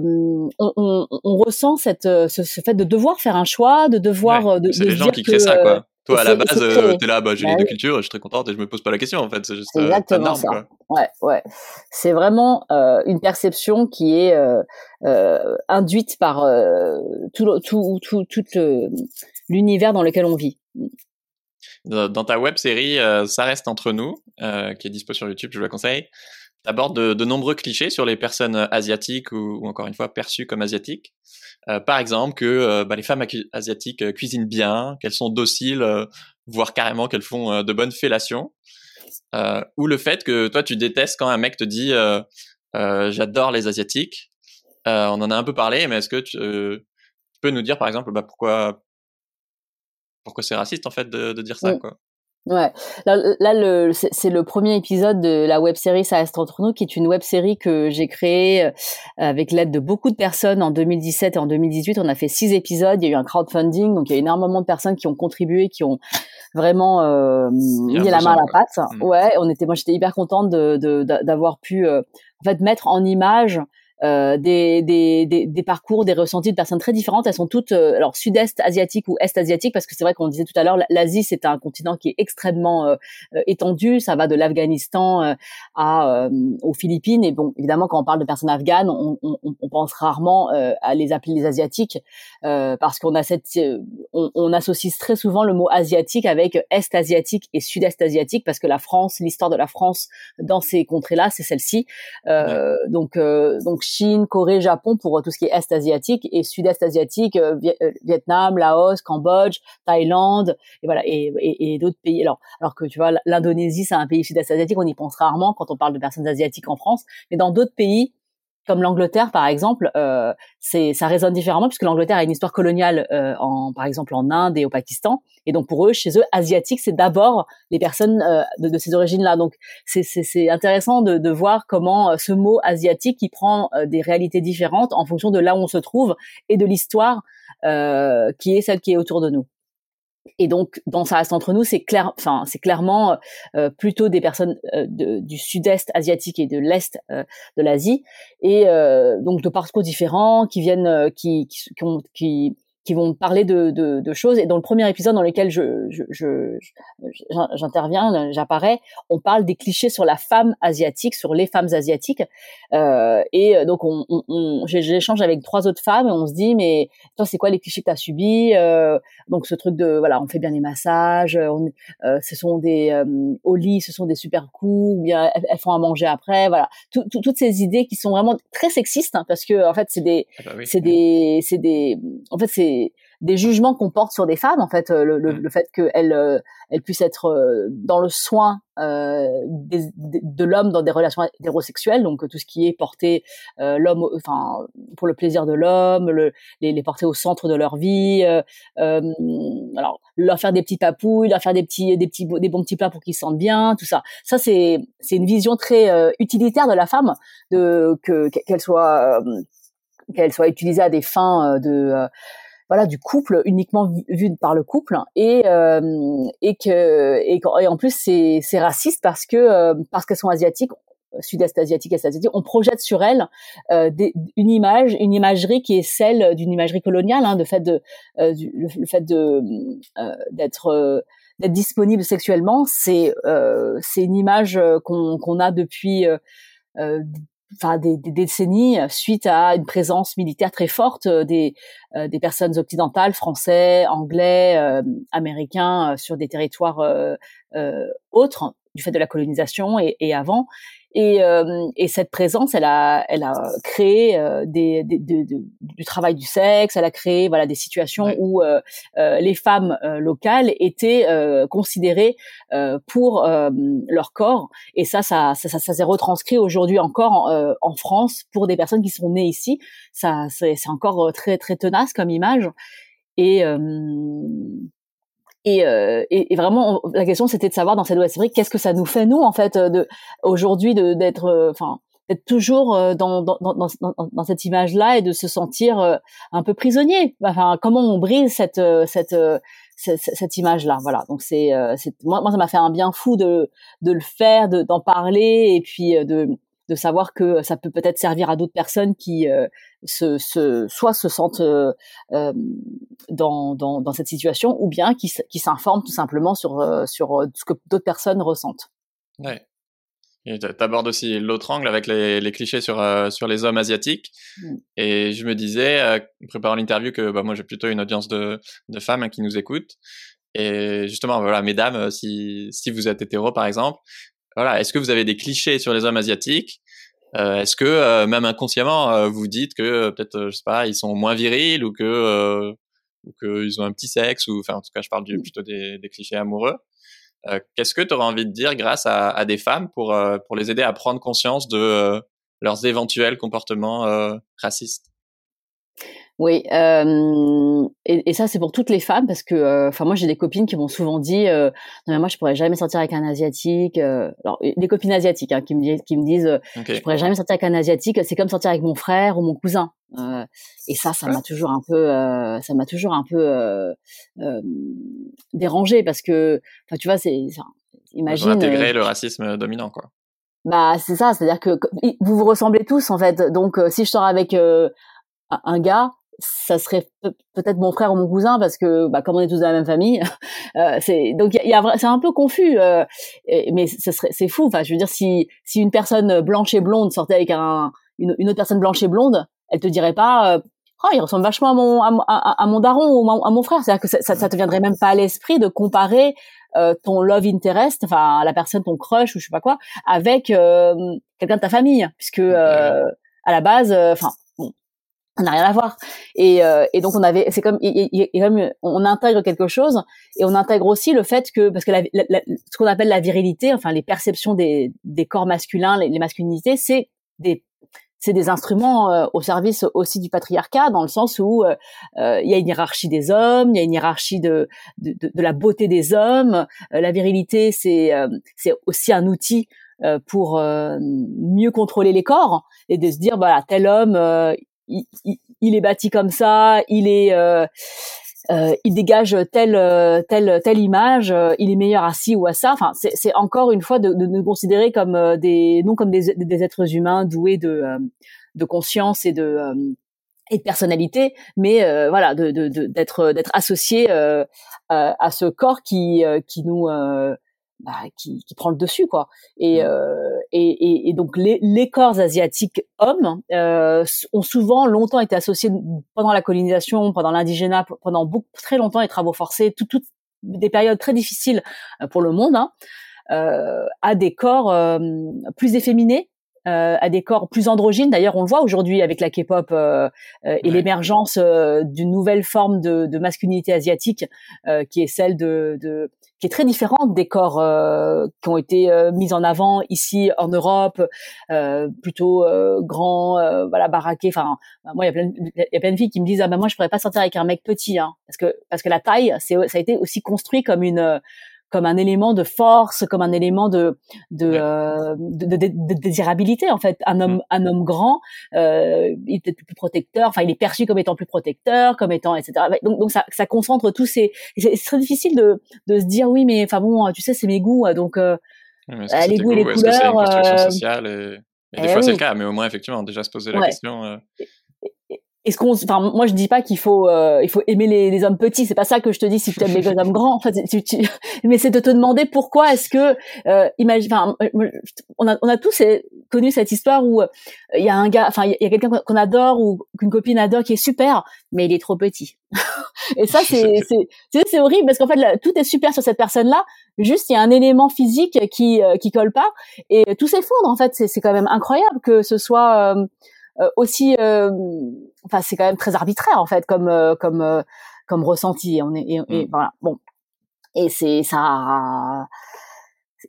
on, on, on, ressent cette, ce, ce, fait de devoir faire un choix, de devoir de, c'est les gens qui créent ça quoi. Toi à la base, euh, t'es là, bah, j'ai les deux cultures, je suis très contente et je me pose pas la question en fait. C'est juste exactement ça. Quoi. Ouais, ouais. C'est vraiment euh, une perception qui est euh, euh, induite par tout, tout, tout, tout l'univers dans lequel on vit dans ta web série euh, Ça reste entre nous, euh, qui est dispo sur YouTube, je vous la conseille, tu abordes de, nombreux clichés sur les personnes euh, asiatiques ou, encore une fois perçues comme asiatiques. par exemple, que bah, les femmes asiatiques cuisinent bien, qu'elles sont dociles, voire carrément qu'elles font de bonnes fellations. ou le fait que toi, tu détestes quand un mec te dit j'adore les asiatiques. on en a un peu parlé, mais est-ce que tu, peux nous dire par exemple bah, pourquoi pourquoi c'est raciste en fait de, de dire ça, quoi. Ouais, là, c'est le premier épisode de la web série Ça reste entre nous, qui est une web série que j'ai créée euh, avec l'aide de beaucoup de personnes en 2017 et en 2018. On a fait six épisodes, il y a eu un crowdfunding, donc il y a énormément de personnes qui ont contribué, qui ont vraiment euh, mis la main à la pâte. Mmh. Ouais, on était, moi j'étais hyper contente de d'avoir pu euh, en fait mettre en image euh, des, des, des, des, parcours, des ressentis de personnes très différentes. Elles sont toutes, euh, alors sud-est asiatique ou est asiatique, parce que c'est vrai qu'on disait tout à l'heure, l'Asie c'est un continent qui est extrêmement euh, étendu. Ça va de l'Afghanistan à aux Philippines. Et bon, évidemment, quand on parle de personnes afghanes, on, on, on pense rarement à les appeler les asiatiques, parce qu'on a cette, on, on, associe très souvent le mot asiatique avec est asiatique et sud-est asiatique, parce que la France, l'histoire de la France dans ces contrées-là, c'est celle-ci. Donc, donc Chine, Corée, Japon pour euh, tout ce qui est Est asiatique et Sud-Est asiatique, euh, euh, Vietnam, Laos, Cambodge, Thaïlande et voilà et, et, d'autres pays. Alors, alors que tu vois, l'Indonésie c'est un pays Sud-Est asiatique, on y pense rarement quand on parle de personnes asiatiques en France, mais dans d'autres pays comme l'Angleterre par exemple, euh, c'est ça résonne différemment puisque l'Angleterre a une histoire coloniale euh, en par exemple en Inde et au Pakistan et donc pour eux chez eux asiatiques c'est d'abord les personnes euh, de, de, ces origines là donc c'est c'est intéressant de, de voir comment euh, ce mot asiatique qui prend euh, des réalités différentes en fonction de là où on se trouve et de l'histoire qui est celle qui est autour de nous. Et donc, dans ça reste entre nous, c'est clair, enfin, c'est clairement euh, plutôt des personnes euh, du sud-est asiatique et de l'est euh, de l'Asie, et donc de parcours différents qui viennent, qui, qui, qui, qui qui vont parler de, de, de, choses. Et dans le premier épisode dans lequel je, je, je, j'interviens, j'apparais, on parle des clichés sur la femme asiatique, sur les femmes asiatiques. Euh, et donc, on, on, on j'échange avec trois autres femmes et on se dit, mais toi, c'est quoi les clichés que tu as subis euh, Donc, ce truc de, voilà, on fait bien les massages, on, euh, ce sont des, au lit, ce sont des super coups, ou bien elles, font à manger après, voilà. toutes ces idées qui sont vraiment très sexistes, hein, parce que, en fait, c'est des, ah bah c'est des, c'est des, en fait, c'est des, jugements qu'on porte sur des femmes en fait euh, le, le, mm. le fait qu'elles euh, elles puissent être euh, dans le soin de l'homme dans des relations hétérosexuelles donc tout ce qui est porté l'homme enfin pour le plaisir de l'homme le, les, les, porter au centre de leur vie alors leur faire des petits papouilles leur faire des petits des petits des bons petits plats pour qu'ils se sentent bien tout ça ça c'est c'est une vision très utilitaire de la femme de que qu'elle soit qu'elle soit utilisée à des fins de voilà du couple uniquement vu, par le couple et euh, et que et, en plus c'est c'est raciste parce que euh, parce qu'elles sont asiatiques sud-est asiatique, est asiatique, on projette sur elles euh, des, une image, une imagerie qui est celle d'une imagerie coloniale, hein, de fait de euh, du, le, fait de euh, d'être d'être disponible sexuellement, c'est c'est une image qu'on qu'on a depuis enfin des, décennies suite à une présence militaire très forte euh, des euh, des personnes occidentales, français, anglais, euh, américains sur des territoires autres du fait de la colonisation et, et avant. Et, euh, et, cette présence, elle a, elle a créé euh, des, des, du travail du sexe. Elle a créé voilà des situations où euh, les femmes locales étaient considérées pour leur corps. Et ça, ça, ça, ça, s'est retranscrit aujourd'hui encore en, en, France pour des personnes qui sont nées ici. Ça, c'est encore très très tenace comme image. Et et, euh, et, vraiment, la question c'était de savoir dans cette loi qu'est-ce que ça nous fait nous en fait de aujourd'hui d'être, euh, enfin, d'être toujours euh, dans, dans, dans, dans, cette image-là et de se sentir un peu prisonnier? Enfin, comment on brise cette cette cette, cette image-là, voilà. Donc c'est, moi, moi, ça m'a fait un bien fou de de le faire, d'en parler et puis de de savoir que ça peut peut-être servir à d'autres personnes qui euh, se, se, soit se sentent euh, euh, dans, dans, dans, cette situation ou bien qui, qui s'informent tout simplement sur, sur ce que d'autres personnes ressentent. Ouais. Et tu abordes aussi l'autre angle avec les, les clichés sur, sur les hommes asiatiques. Mm. Et je me disais, en préparant l'interview, que bah, moi j'ai plutôt une audience de, de femmes hein, qui nous écoutent. Et justement, voilà, mesdames, si, si vous êtes hétéro par exemple, voilà, est-ce que vous avez des clichés sur les hommes asiatiques? Euh, Est-ce que euh, même inconsciemment euh, vous dites que peut-être je sais pas, ils sont moins virils ou que ou qu'ils ont un petit sexe ou enfin en tout cas je parle du, plutôt des, des clichés amoureux. Qu'est-ce que tu aurais envie de dire grâce à, à des femmes pour pour les aider à prendre conscience de leurs éventuels comportements racistes? Oui, euh, et, et, ça c'est pour toutes les femmes parce que, euh, enfin moi j'ai des copines qui m'ont souvent dit, euh, non mais moi je pourrais jamais sortir avec un asiatique. Euh, alors des copines asiatiques hein, qui me disent, qui me disent, je pourrais jamais sortir avec un asiatique. C'est comme sortir avec mon frère ou mon cousin. et ça, ça m'a toujours un peu, ça m'a toujours un peu dérangé parce que, enfin tu vois, c'est, imagine. Intégrer le racisme dominant quoi. Bah c'est ça, c'est-à-dire que vous vous ressemblez tous en fait. Donc si je sors avec un gars, ça serait peut-être mon frère ou mon cousin parce que bah, comme on est tous de la même famille [laughs] euh, c'est donc il y a, c'est un peu confus euh, mais ce serait c'est fou. Enfin je veux dire si si une personne blanche et blonde sortait avec un une, autre personne blanche et blonde elle te dirait pas euh, oh il ressemble vachement à mon à, mon daron ou à mon frère. C'est-à-dire que ça, ça, te viendrait même pas à l'esprit de comparer euh, ton love interest enfin la personne ton crush ou je sais pas quoi avec quelqu'un de ta famille puisque à la base enfin ça n'a rien à voir. Et, euh, et donc on avait, c'est comme, on intègre quelque chose et on intègre aussi le fait que parce que la, ce qu'on appelle la virilité, enfin les perceptions des, des corps masculins, les, masculinités, c'est des c'est des instruments euh, au service aussi du patriarcat dans le sens où euh, il y a une hiérarchie des hommes, il y a une hiérarchie de de, de, la beauté des hommes. la virilité, c'est c'est aussi un outil pour mieux contrôler les corps et de se dire voilà tel homme il, est bâti comme ça, il est euh, il dégage telle telle telle image, il est meilleur à ci ou à ça. Enfin, c'est encore une fois de, de nous considérer comme des non comme des, des êtres humains doués de de conscience et de et de personnalité, mais voilà, de d'être d'être associé à ce corps qui qui nous bah, qui, qui, prend le dessus quoi. Et, euh, et, et, donc les, les, corps asiatiques hommes euh, ont souvent longtemps été associés pendant la colonisation pendant l'indigénat pendant beaucoup très longtemps les travaux forcés toutes des périodes très difficiles euh, pour le monde hein, euh, à des corps euh, plus efféminés euh, à des corps plus androgynes. D'ailleurs, on le voit aujourd'hui avec la K-pop euh, euh, et l'émergence d'une nouvelle forme de, de masculinité asiatique, qui est celle de, de, qui est très différente des corps qui ont été mis en avant ici en Europe, plutôt grands, voilà, baraqués. Enfin, moi, il y a plein, il y a plein de filles qui me disent ah ben moi je pourrais pas sortir avec un mec petit, hein, parce que parce que la taille, c'est ça a été aussi construit comme une comme un élément de force, comme un élément de de, euh, de, de, de, désirabilité en fait. Un homme, mm. un homme grand, euh, il est plus protecteur. Enfin, il est perçu comme étant plus protecteur, comme étant etc. Donc, donc ça, ça concentre tous ces. C'est très difficile de de se dire oui, mais enfin bon, tu sais, c'est mes goûts, donc euh, les goûts et les couleurs. C'est une construction euh, sociale? Et, et des eh fois c'est le cas, mais au moins effectivement déjà se poser la question. Euh est-ce qu'on enfin moi je dis pas qu'il faut euh, il faut aimer les, les hommes petits. C'est pas ça que je te dis si tu aimes les [laughs] hommes grands. En fait tu, tu, [laughs] mais c'est de te demander pourquoi est-ce que euh, imagine enfin on a on a tous connu cette histoire où euh, il y a un gars enfin il y a quelqu'un qu'on adore ou qu'une copine adore qui est super mais il est trop petit. [laughs] Et ça c'est c'est c'est horrible parce qu'en fait tout est super sur cette personne là juste il y a un élément physique qui euh, qui colle pas et tout s'effondre en fait. C'est c'est quand même incroyable que ce soit euh, aussi, euh, enfin c'est quand même très arbitraire en fait comme euh, comme comme ressenti. On est et, et, mm. voilà bon et c'est ça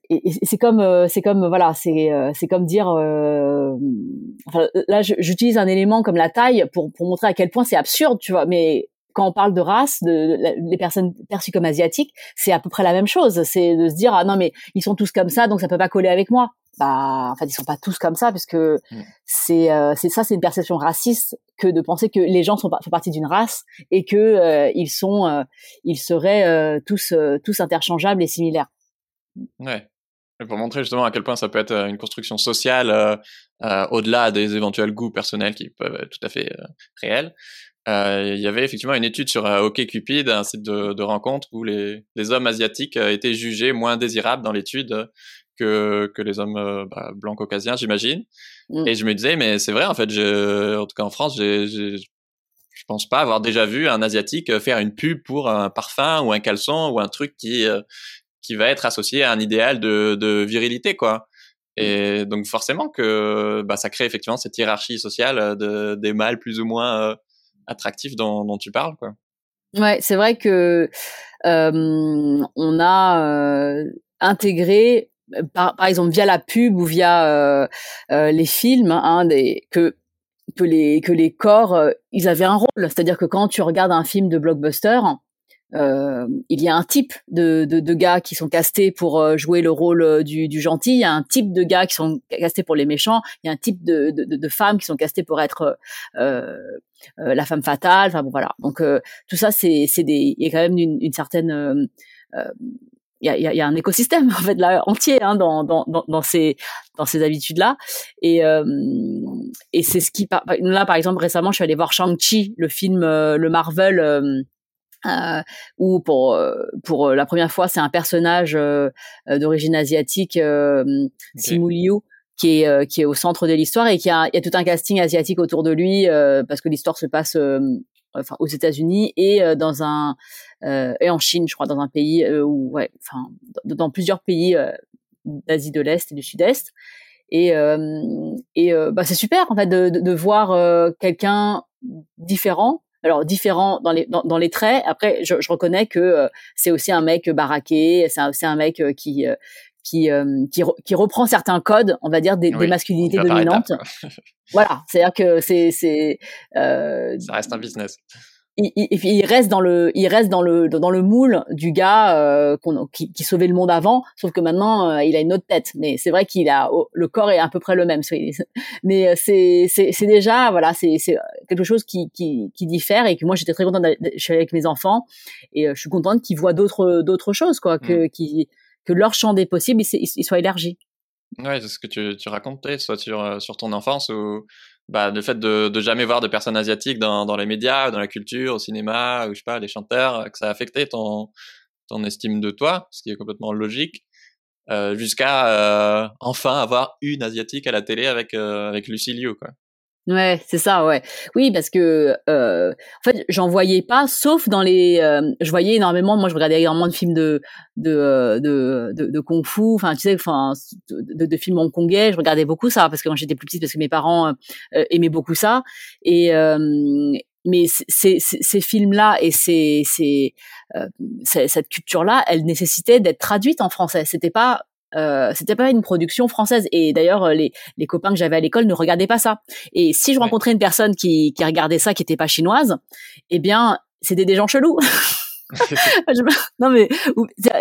et, c'est comme c'est comme voilà c'est c'est comme dire enfin, là j'utilise un élément comme la taille pour pour montrer à quel point c'est absurde tu vois mais quand on parle de race, de, les personnes perçues comme asiatiques, c'est à peu près la même chose. C'est de se dire ah non mais ils sont tous comme ça donc ça peut pas coller avec moi. Bah en fait ils sont pas tous comme ça parce que mm. c'est euh, c'est ça c'est une perception raciste que de penser que les gens sont font partie d'une race et que euh, ils sont euh, ils seraient tous tous interchangeables et similaires. Ouais. Et pour montrer justement à quel point ça peut être une construction sociale au-delà des éventuels goûts personnels qui peuvent être tout à fait réels. Euh, il y avait effectivement une étude sur euh, OkCupid, un site de, de rencontre où les, les, hommes asiatiques euh, étaient jugés moins désirables dans l'étude que, que les hommes bah, blancs caucasiens, j'imagine. Mm. Et je me disais, mais c'est vrai, en fait, je, en tout cas en France, j'ai, je pense pas avoir déjà vu un asiatique faire une pub pour un parfum ou un caleçon ou un truc qui qui va être associé à un idéal de, de virilité, quoi. Mm. Et donc forcément que bah, ça crée effectivement cette hiérarchie sociale de, des mâles plus ou moins attractif dont, tu parles, quoi. Ouais, c'est vrai que on a intégré, par, par, exemple via la pub ou via les films, hein, des, que que les que les corps ils avaient un rôle. C'est-à-dire que quand tu regardes un film de blockbuster, euh, il y a un type de, de, de, gars qui sont castés pour euh, jouer le rôle euh, du, du, gentil, il y a un type de gars qui sont castés pour les méchants, il y a un type de, de, de femmes qui sont castées pour être euh, euh, la femme fatale. Enfin bon voilà. Donc tout ça c'est des il y a quand même une, une certaine il y a, y a, un écosystème [laughs] en fait là entier hein, dans, dans, dans, ces dans ces habitudes là et et c'est ce qui là par exemple récemment je suis allée voir Shang-Chi le film le Marvel euh, où pour euh, pour euh, la première fois c'est un personnage euh, d'origine asiatique euh, Simu Liu qui est qui est au centre de l'histoire et qui a il y a tout un casting asiatique autour de lui parce que l'histoire se passe enfin aux États-Unis et dans un et en Chine je crois dans un pays où ouais enfin dans, plusieurs pays d'Asie de l'Est et du Sud-Est. Et et bah c'est super en fait de, de, de voir quelqu'un différent alors différent dans les dans, les traits. Après, je, je reconnais que euh, c'est aussi un mec baraqué, c'est aussi un mec euh, qui euh, qui, qui, qui, reprend certains codes, on va dire des, des masculinités dominantes. [laughs] voilà, c'est-à-dire que c'est c'est ça reste un business. Il, il, il, reste dans le, il reste dans le dans le moule du gars euh, qui, qui, sauvait le monde avant, sauf que maintenant euh, il a une autre tête. Mais c'est vrai qu'il a oh, le corps est à peu près le même. [laughs] Mais euh, c'est c'est déjà voilà, c'est c'est quelque chose qui, qui qui diffère et que moi j'étais très contente. Je suis avec mes enfants et je suis contente qu'ils voient d'autres d'autres choses quoi, que mmh. qui que leur champ des possibles il, il soit élargi. Ouais, c'est ce que tu, tu racontais, soit sur, sur ton enfance ou bah, le fait de, de jamais voir de personnes asiatiques dans, dans les médias, dans la culture, au cinéma, ou je sais pas, les chanteurs, que ça a affecté ton, ton estime de toi, ce qui est complètement logique, euh, jusqu'à euh, enfin avoir une asiatique à la télé avec, euh, avec Lucy Liu, quoi. Ouais, c'est ça, ouais. Oui, parce que euh, en fait, j'en voyais pas, sauf dans les. Euh, je voyais énormément. Moi, je regardais énormément de films de de euh, de, de, de kung-fu. Enfin, tu sais, enfin, de, de, films hongkongais. Je regardais beaucoup ça parce que quand j'étais plus petite, parce que mes parents euh, aimaient beaucoup ça. Et mais ces, ces, films-là et ces, ces, cette culture-là, elle nécessitait d'être traduite en français. C'était pas euh, c'était pas une production française. Et d'ailleurs euh, les, les copains que j'avais à l'école ne regardaient pas ça. Et si je rencontrais une personne qui, qui regardait ça qui était pas chinoise eh bien c'était des gens chelous. [laughs] [laughs] Non mais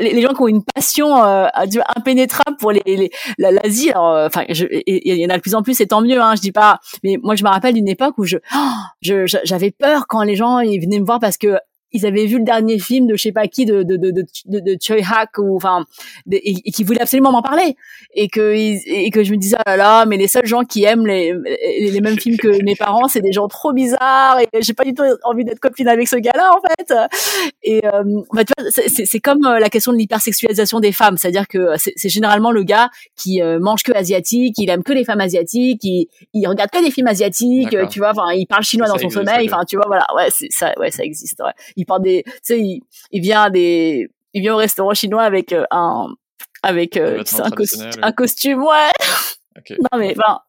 les, gens qui ont une passion euh, impénétrable pour les l'Asie euh, enfin il y en a de plus en plus et tant mieux hein je dis pas mais moi je me rappelle d'une époque où je [gasps] je j'avais peur quand les gens ils venaient me voir parce que ils avaient vu le dernier film de je sais pas qui de de de de, de, Choi Hak ou enfin et, qui voulaient absolument m'en parler. Et que et que je me disais ah là là mais les seuls gens qui aiment les les mêmes films que mes parents c'est des gens trop bizarres et j'ai pas du tout envie d'être copine avec ce gars-là en fait. Et euh, bah, tu vois c'est c'est comme euh, la question de l'hypersexualisation des femmes. C'est-à-dire que c'est généralement le gars qui euh, mange que asiatique il aime que les femmes asiatiques il il regarde que des films asiatiques tu vois enfin il parle chinois dans son sommeil enfin tu vois voilà ouais ça ouais ça existe ouais il prend des, tu sais, il, il, vient des, il vient au restaurant chinois avec euh, un, avec euh, un, un, costume, ouais. [laughs] Non mais ben,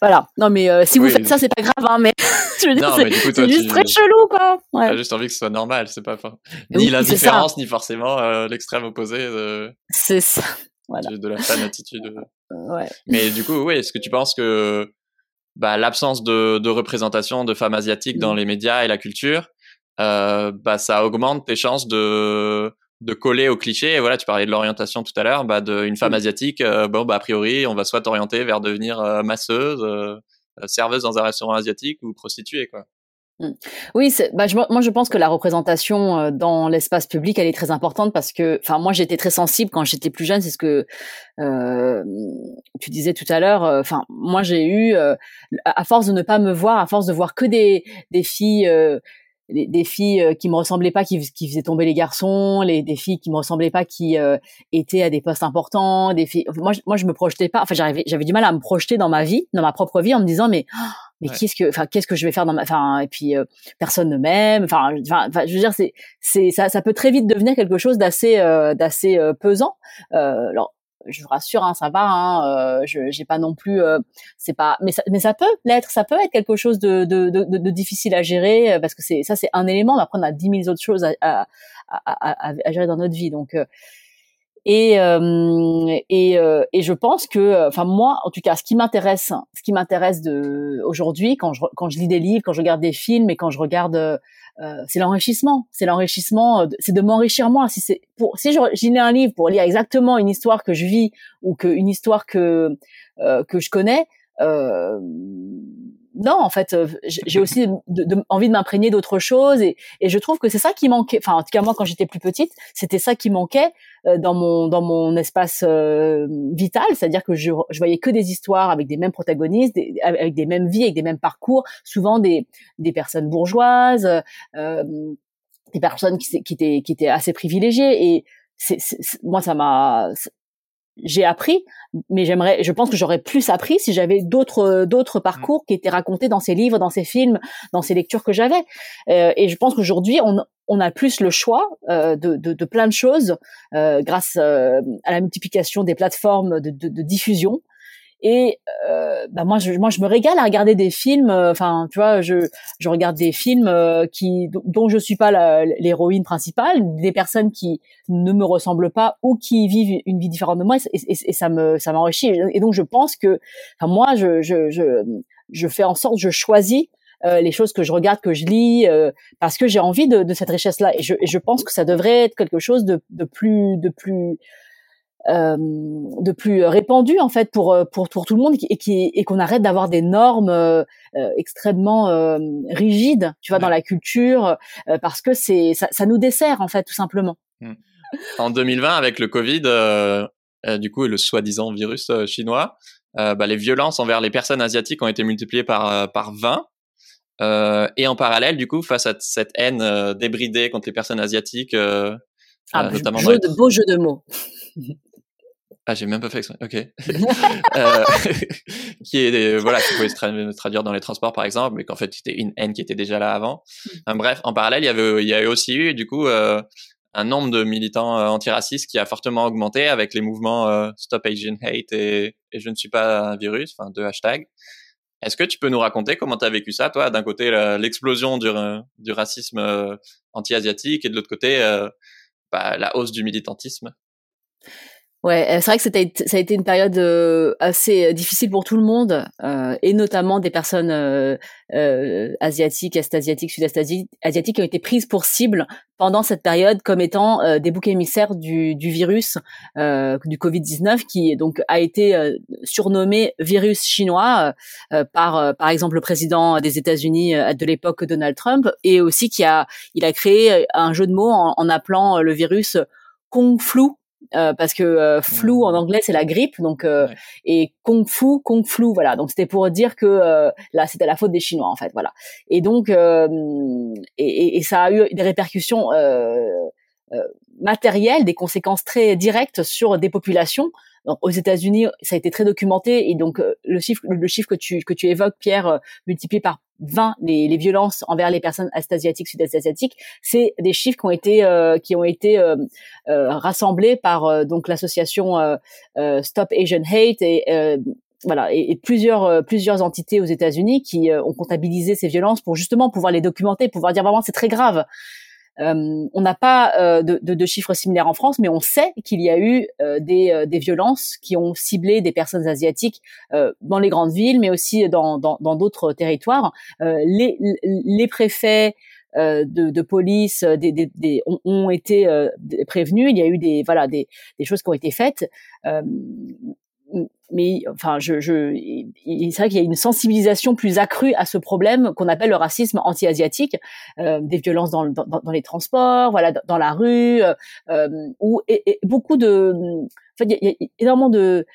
voilà. Non mais euh, si vous faites ça, c'est pas grave, hein, mais [laughs] je veux dire, c'est juste très chelou, quoi. Ouais. T'as juste envie que ce soit normal, c'est pas ni la différence, ni forcément euh, l'extrême opposé de. C'est ça. [laughs] Voilà. De la fan attitude. Ouais. Mais du coup, oui, est-ce que tu penses que bah, l'absence de, de représentation de femmes asiatiques dans mm. les médias et la culture, euh, bah ça augmente tes chances de de coller au cliché. Et voilà, tu parlais de l'orientation tout à l'heure, bah, d'une femme asiatique. Euh, bon, bah, a priori, on va soit t'orienter vers devenir euh, masseuse, serveuse dans un restaurant asiatique ou prostituée, quoi. Mmh. Oui, bah, je, moi je pense que la représentation dans l'espace public elle est très importante parce que, enfin moi j'étais très sensible quand j'étais plus jeune, c'est ce que euh, tu disais tout à l'heure. Enfin moi j'ai eu, à force de ne pas me voir, à force de voir que des des filles des filles euh, qui me ressemblaient pas, qui, qui faisaient tomber les garçons, les des filles qui me ressemblaient pas, qui euh, étaient à des postes importants, des filles. Moi, je, moi, je me projetais pas. Enfin, j'avais, j'avais du mal à me projeter dans ma vie, dans ma propre vie, en me disant mais mais qu'est-ce que, enfin, qu'est-ce que je vais faire dans ma, enfin, et puis euh, personne ne m'aime. Enfin, enfin, je veux dire, c'est, c'est, ça, ça peut très vite devenir quelque chose d'assez, d'assez pesant. alors, je vous rassure, hein, ça va. Hein, euh, je j'ai pas non plus, euh, c'est pas, mais ça, mais ça peut l'être, ça peut être quelque chose de, de, de, de difficile à gérer euh, parce que c'est ça, c'est un élément. Mais après, on a dix mille autres choses à, à, à, à, gérer dans notre vie. Donc, et et, et je pense que, enfin moi, en tout cas, ce qui m'intéresse, ce qui m'intéresse de aujourd'hui, quand je quand je lis des livres, quand je regarde des films et quand je regarde euh, c'est l'enrichissement, c'est l'enrichissement, c'est de m'enrichir moi. Si c'est pour, si je, lis un livre pour lire exactement une histoire que je vis ou que une histoire que euh, que je connais, euh, non, en fait, euh, j'ai aussi envie de m'imprégner d'autres choses et, je trouve que c'est ça qui manquait. Enfin, en tout cas moi, quand j'étais plus petite, c'était ça qui manquait euh, dans mon dans mon espace euh, vital, c'est-à-dire que je, je voyais que des histoires avec des mêmes protagonistes, avec des mêmes vies, avec des mêmes parcours, souvent des des personnes bourgeoises, des personnes qui, étaient qui étaient assez privilégiées et moi ça m'a j'ai appris, mais j'aimerais, je pense que j'aurais plus appris si j'avais d'autres d'autres parcours qui étaient racontés dans ces livres, dans ces films, dans ces lectures que j'avais. Euh, et je pense qu'aujourd'hui, on, on a plus le choix euh, de, de, de, plein de choses euh, grâce euh, à la multiplication des plateformes de, de diffusion. Et euh, bah moi, je, moi, je me régale à regarder des films. Euh, enfin, tu vois, je, je regarde des films euh, qui dont je suis pas l'héroïne principale, des personnes qui ne me ressemblent pas ou qui vivent une vie différente de moi, et, et, et ça me ça m'enrichit. Et donc, je pense que, enfin, moi, je, je, je, je fais en sorte, je choisis les choses que je regarde, que je lis, parce que j'ai envie de, de cette richesse-là. Et je, je, pense que ça devrait être quelque chose de, de plus, de plus, euh, de plus répandu en fait pour pour, pour tout le monde et qui et qu'on arrête d'avoir des normes euh, extrêmement rigides, tu vois, dans la culture, parce que c'est ça, ça, nous dessert en fait tout simplement. Mmh. En 2020, avec le Covid, du coup, et le soi-disant virus chinois, bah, les violences envers les personnes asiatiques ont été multipliées par par 20. Euh, et en parallèle, du coup, face à cette haine euh, débridée contre les personnes asiatiques, euh, ah, notamment jeu de, beau jeu de mots. [laughs] Ah, j'ai même pas fait exprès. Ok. [laughs] euh, [laughs] qui est voilà, qui pouvait se traduire dans les transports par exemple, mais qu'en fait c'était une haine qui était déjà là avant. Mmh. bref, en parallèle, il y avait, il y a aussi eu du coup un nombre de militants antiracistes qui a fortement augmenté avec les mouvements Stop Asian Hate et, et je ne suis pas un virus, enfin deux hashtags. Est-ce que tu peux nous raconter comment tu as vécu ça, toi? D'un côté, l'explosion du, du, racisme euh, anti-asiatique et de l'autre côté, euh, bah, la hausse du militantisme? Ouais, euh, c'est vrai que c'était, ça a été une période euh, assez euh, difficile pour tout le monde, euh, et notamment des personnes euh, asiatiques, est-asiatiques, sud-est asiatiques qui ont été prises pour cible pendant cette période comme étant des boucs émissaires du, du virus du Covid-19, qui donc a été surnommé virus chinois par par exemple le président des États-Unis de l'époque Donald Trump, et aussi qui a il a créé un jeu de mots en, en appelant le virus Kung Flu, euh, parce que euh, flu en anglais c'est la grippe donc euh, et kung fu kung flu voilà. Donc c'était pour dire que euh, là c'était la faute des chinois en fait voilà. Et donc et, et, ça a eu des répercussions matérielles des conséquences très directes sur des populations. Aux États-Unis, ça a été très documenté et donc euh, le chiffre, le chiffre que tu que tu évoques, Pierre, euh, multiplié par 20 les, les violences envers les personnes est-asiatiques, sud-est asiatiques, c'est des chiffres qui ont été euh, qui ont été rassemblés par donc l'association Stop Asian Hate et voilà, et, et, plusieurs plusieurs entités aux États-Unis qui ont comptabilisé ces violences pour justement pouvoir les documenter, pouvoir dire vraiment c'est très grave. Euh, on n'a pas euh, de, chiffres similaires en France, mais on sait qu'il y a eu euh, des, violences qui ont ciblé des personnes asiatiques dans les grandes villes, mais aussi dans d'autres territoires. Les, préfets de, police ont, été prévenus. Il y a eu des voilà des, choses qui ont été faites mais enfin, je, je c'est vrai qu'il y a une sensibilisation plus accrue à ce problème qu'on appelle le racisme anti-asiatique, euh, des violences dans, dans, dans, les transports, voilà, dans, la rue, euh, euh où et, beaucoup de, en fait, il y, a énormément de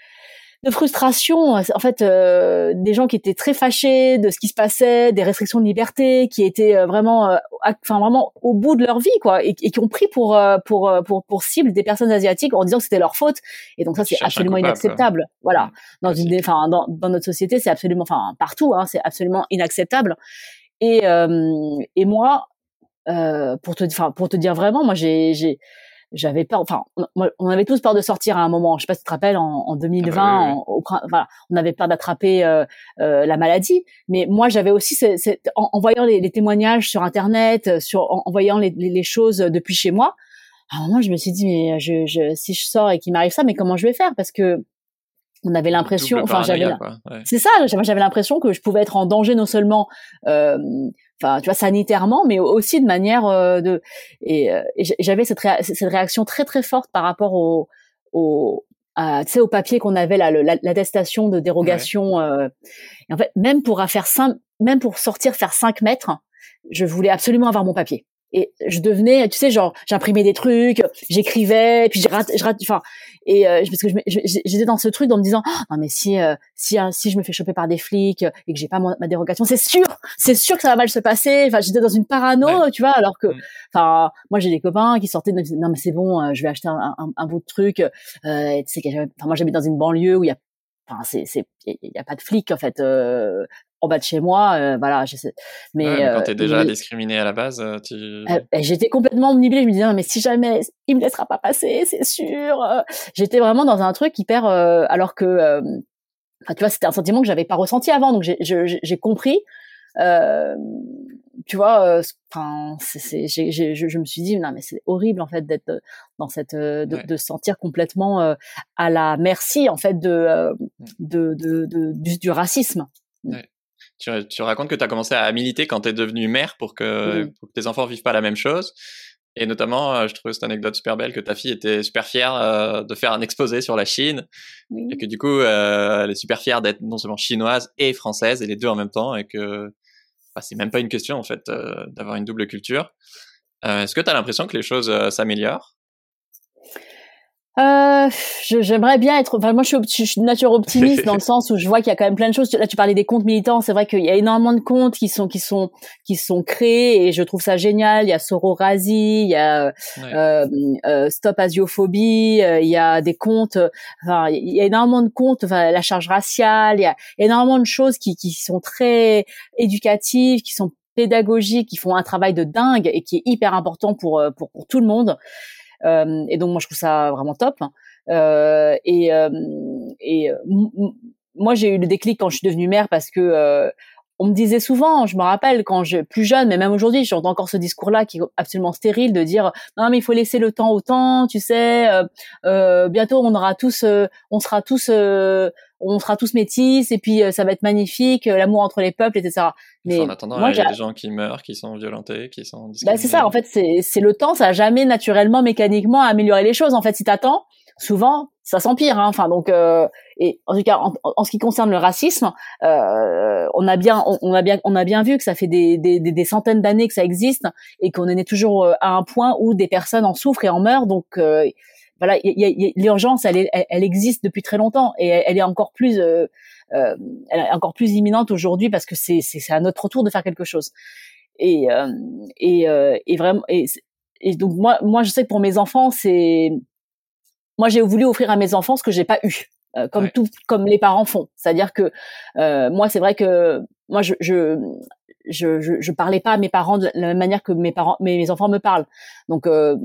de frustration, en fait, euh, des gens qui étaient très fâchés de ce qui se passait, des restrictions de liberté, qui étaient euh, vraiment, euh, enfin vraiment au bout de leur vie, quoi, et, qui ont pris pour, pour pour pour cible des personnes asiatiques en disant que c'était leur faute. Et donc ça, c'est absolument inacceptable. Voilà, dans une, enfin dans, dans notre société, c'est absolument, enfin partout, hein, c'est absolument inacceptable. Et et moi, pour te, enfin pour te dire vraiment, moi j'ai j'ai j'avais peur. Enfin, on, on, avait tous peur de sortir à un moment. Je sais pas si tu te rappelles, en, en 2020, ah au, voilà, on avait peur d'attraper euh, euh, la maladie. Mais moi, j'avais aussi, en, en, voyant les, les, témoignages sur Internet, sur en, voyant les, les, choses depuis chez moi, à un moment, je me suis dit, mais je, je, si je sors et qu'il m'arrive ça, mais comment je vais faire? Parce que on avait l'impression, enfin j'avais, c'est ça, j'avais l'impression que je pouvais être en danger non seulement euh, enfin tu vois sanitairement mais aussi de manière euh, de et, euh, j'avais cette, cette réaction très très forte par rapport au, au tu sais au papier qu'on avait là l'attestation de dérogation euh, et en fait même pour faire cinq, même pour sortir faire 5 mètres je voulais absolument avoir mon papier et je devenais tu sais genre j'imprimais des trucs j'écrivais puis je rate, je rate enfin et euh, parce que j'étais dans ce truc en me disant oh, non mais si euh, si hein, si je me fais choper par des flics et que j'ai pas ma dérogation c'est sûr c'est sûr que ça va mal se passer enfin j'étais dans une parano tu vois alors que mm. enfin moi j'ai des copains qui sortaient de non mais c'est bon euh, je vais acheter un, un, un bout de truc euh, tu sais enfin moi j'habite dans une banlieue où il y a enfin c'est c'est il y a pas de flics en fait euh, en bas de chez moi, euh, voilà, je sais. Mais, ouais, mais quand t'es déjà discriminé à la base, tu... j'étais complètement omnibulée. Je me disais, mais si jamais il me laissera pas passer, c'est sûr. J'étais vraiment dans un truc hyper, alors que, tu vois, c'était un sentiment que j'avais pas ressenti avant. Donc j'ai compris. tu vois, enfin, c'est, je, je, me suis dit, non, mais c'est horrible en fait d'être dans cette, de, de se sentir complètement à la merci en fait de, mmh. de, de, de du, du, racisme. Ouais tu, tu, racontes que tu as commencé à militer quand tu es devenu mère pour que, pour que, tes enfants vivent pas la même chose. Et notamment, euh, je trouve cette anecdote super belle que ta fille était super fière euh, de faire un exposé sur la Chine oui. et que du coup, euh, elle est super fière d'être non seulement chinoise et française et les deux en même temps et que bah, c'est même pas une question en fait d'avoir une double culture. Est-ce que tu as l'impression que les choses s'améliorent? Euh, j'aimerais bien être. Enfin, moi, je suis, je suis de nature optimiste [laughs] dans le sens où je vois qu'il y a quand même plein de choses. Là, tu parlais des comptes militants. C'est vrai qu'il y a énormément de comptes qui sont qui sont qui sont créés et je trouve ça génial. Il y a Sororasi, il y a euh, euh, Stop Asiophobie, euh, il y a des comptes. Enfin, il y a énormément de comptes. Enfin, la charge raciale. Il y a énormément de choses qui qui sont très éducatives, qui sont pédagogiques, qui font un travail de dingue et qui est hyper important pour euh, pour, pour tout le monde. Euh, et donc moi je trouve ça vraiment top. Euh, et euh, et moi j'ai eu le déclic quand je suis devenue mère parce que on me disait souvent, je me rappelle quand je plus jeune, mais même aujourd'hui, j'entends encore ce discours-là qui est absolument stérile de dire non mais il faut laisser le temps au temps, tu sais. Euh, euh, bientôt on aura tous, euh, on sera tous, on sera tous métis et puis ça va être magnifique, l'amour entre les peuples, etc. Mais en attendant, moi, il y a des gens qui meurent, qui sont violentés, qui sont. Bah, c'est ça. En fait, c'est le temps, ça a jamais naturellement, mécaniquement amélioré les choses. En fait, si t'attends, souvent ça s'empire. Hein. Enfin donc euh, et en tout cas en, ce qui concerne le racisme, euh, on a bien on, a bien on a bien vu que ça fait des, des, des centaines d'années que ça existe et qu'on en est toujours euh, à un point où des personnes en souffrent et en meurent. Donc euh, voilà, l'urgence elle, elle, elle, existe depuis très longtemps et elle, est encore plus euh, euh, elle est encore plus imminente aujourd'hui parce que c'est à notre tour de faire quelque chose. Et et, et vraiment et, et donc moi moi je sais que pour mes enfants c'est moi j'ai voulu offrir à mes enfants ce que j'ai pas eu. Euh, comme tout, comme les parents font. C'est-à-dire que euh, moi, c'est vrai que moi, je, je, je, je, parlais pas à mes parents de la même manière que mes parents, mes, mes enfants me parlent. Donc euh,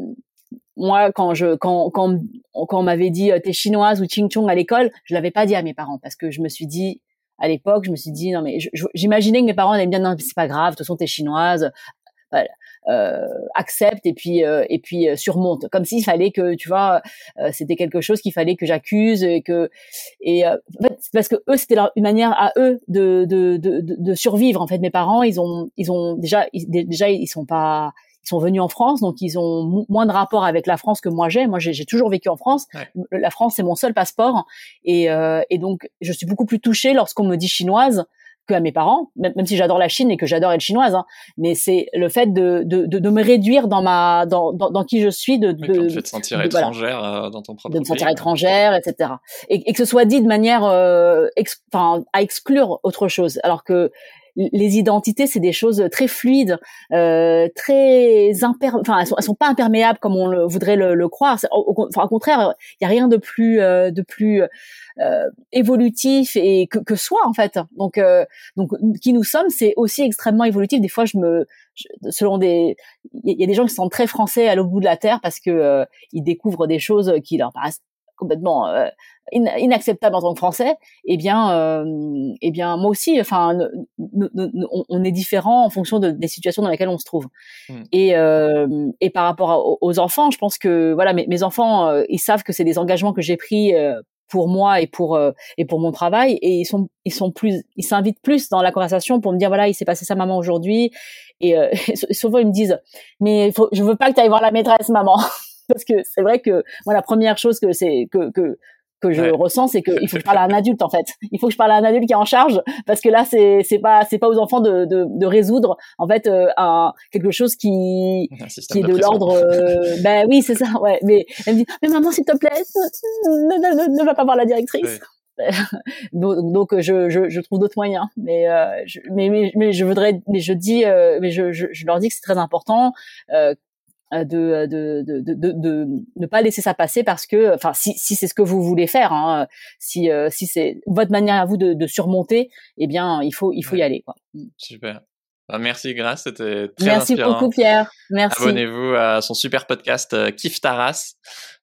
moi, quand je, quand, quand, quand on m'avait dit t'es chinoise ou ching chong à l'école, je l'avais pas dit à mes parents parce que je me suis dit à l'époque, je me suis dit non mais j'imaginais que mes parents allaient me dire non c'est pas grave, de toute façon t'es chinoise. Voilà euh, accepte et puis euh, et puis euh, surmonte comme s'il fallait que tu vois c'était quelque chose qu'il fallait que j'accuse et que et en fait, parce que eux c'était une manière à eux de, de de, de survivre en fait mes parents ils ont ils ont déjà déjà ils sont pas ils sont venus en France, donc ils ont moins de rapport avec la France que moi j'ai. Moi, j'ai toujours vécu en France. La France, c'est mon seul passeport, et, euh, et donc je suis beaucoup plus touchée lorsqu'on me dit chinoise que à mes parents, même, même si j'adore la Chine et que j'adore être chinoise, hein, mais c'est le fait de, de, de, de, me réduire dans ma dans, dans, dans qui je suis, de, de, te sentir étrangère euh, dans ton propre de me sentir étrangère, etc. Et, et, que ce soit dit de manière euh, enfin à exclure autre chose, alors que les identités, c'est des choses très fluides, euh, très imper... enfin, elles sont, sont pas imperméables comme on le, voudrait le, le croire. Au contraire, il y a rien de plus, euh, de plus euh, évolutif et que, que soi en fait. Donc, euh, donc, qui nous sommes, c'est aussi extrêmement évolutif. Des fois, je me, selon des, il y a des gens qui sont très français à l'autre bout de la terre parce que euh, ils découvrent des choses qui leur paraissent complètement euh, inacceptable en tant que Français, eh bien, euh, eh bien, moi aussi, enfin, on, est différent en fonction de, des situations dans lesquelles on se trouve. Hmm. Et, euh, et par rapport aux enfants, je pense que voilà, mes, mes enfants, euh, ils savent que c'est des engagements que j'ai pris euh, pour moi et pour euh, et pour mon travail, et ils sont ils sont plus, ils s'invitent plus dans la conversation pour me dire voilà, il s'est passé ça maman aujourd'hui, et, [laughs] souvent ils me disent mais faut, je veux pas que tu ailles voir la maîtresse maman. Parce que c'est vrai que moi la première chose que c'est que que que je ressens, c'est qu'il faut que je parle à un adulte en fait. Il faut que je parle à un adulte qui est en charge parce que là c'est c'est pas c'est pas aux enfants de de, de résoudre en fait euh, un quelque chose qui qui est de, l'ordre. Euh, ben oui c'est ça ouais. Mais elle me dit mais maman s'il te plaît ne, ne, ne, va pas voir la directrice. [laughs] donc, donc je, je, je trouve d'autres moyens mais, euh, je, mais, mais mais je voudrais mais je dis euh, mais je, je, je, leur dis que c'est très important de, de, de, de, de, ne pas laisser ça passer parce que, enfin, si, si c'est ce que vous voulez faire, hein, si, euh, si c'est votre manière à vous de, de surmonter, eh bien, il faut, il faut y aller. Quoi. Mm. Super. Bah, merci Grace, c'était très Merci beaucoup Pierre. Merci. Abonnez-vous à son super podcast euh, Kif Taras.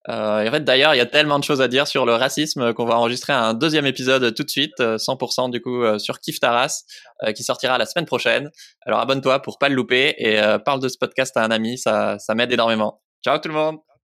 Euh, et en fait, d'ailleurs, il y a tellement de choses à dire sur le racisme qu'on va enregistrer un deuxième épisode tout de suite, 100% euh, du coup euh, sur Kif Taras, euh, qui sortira la semaine prochaine. Alors abonne-toi pour pas le louper et parle de ce podcast à un ami, ça, ça m'aide énormément. Ciao tout le monde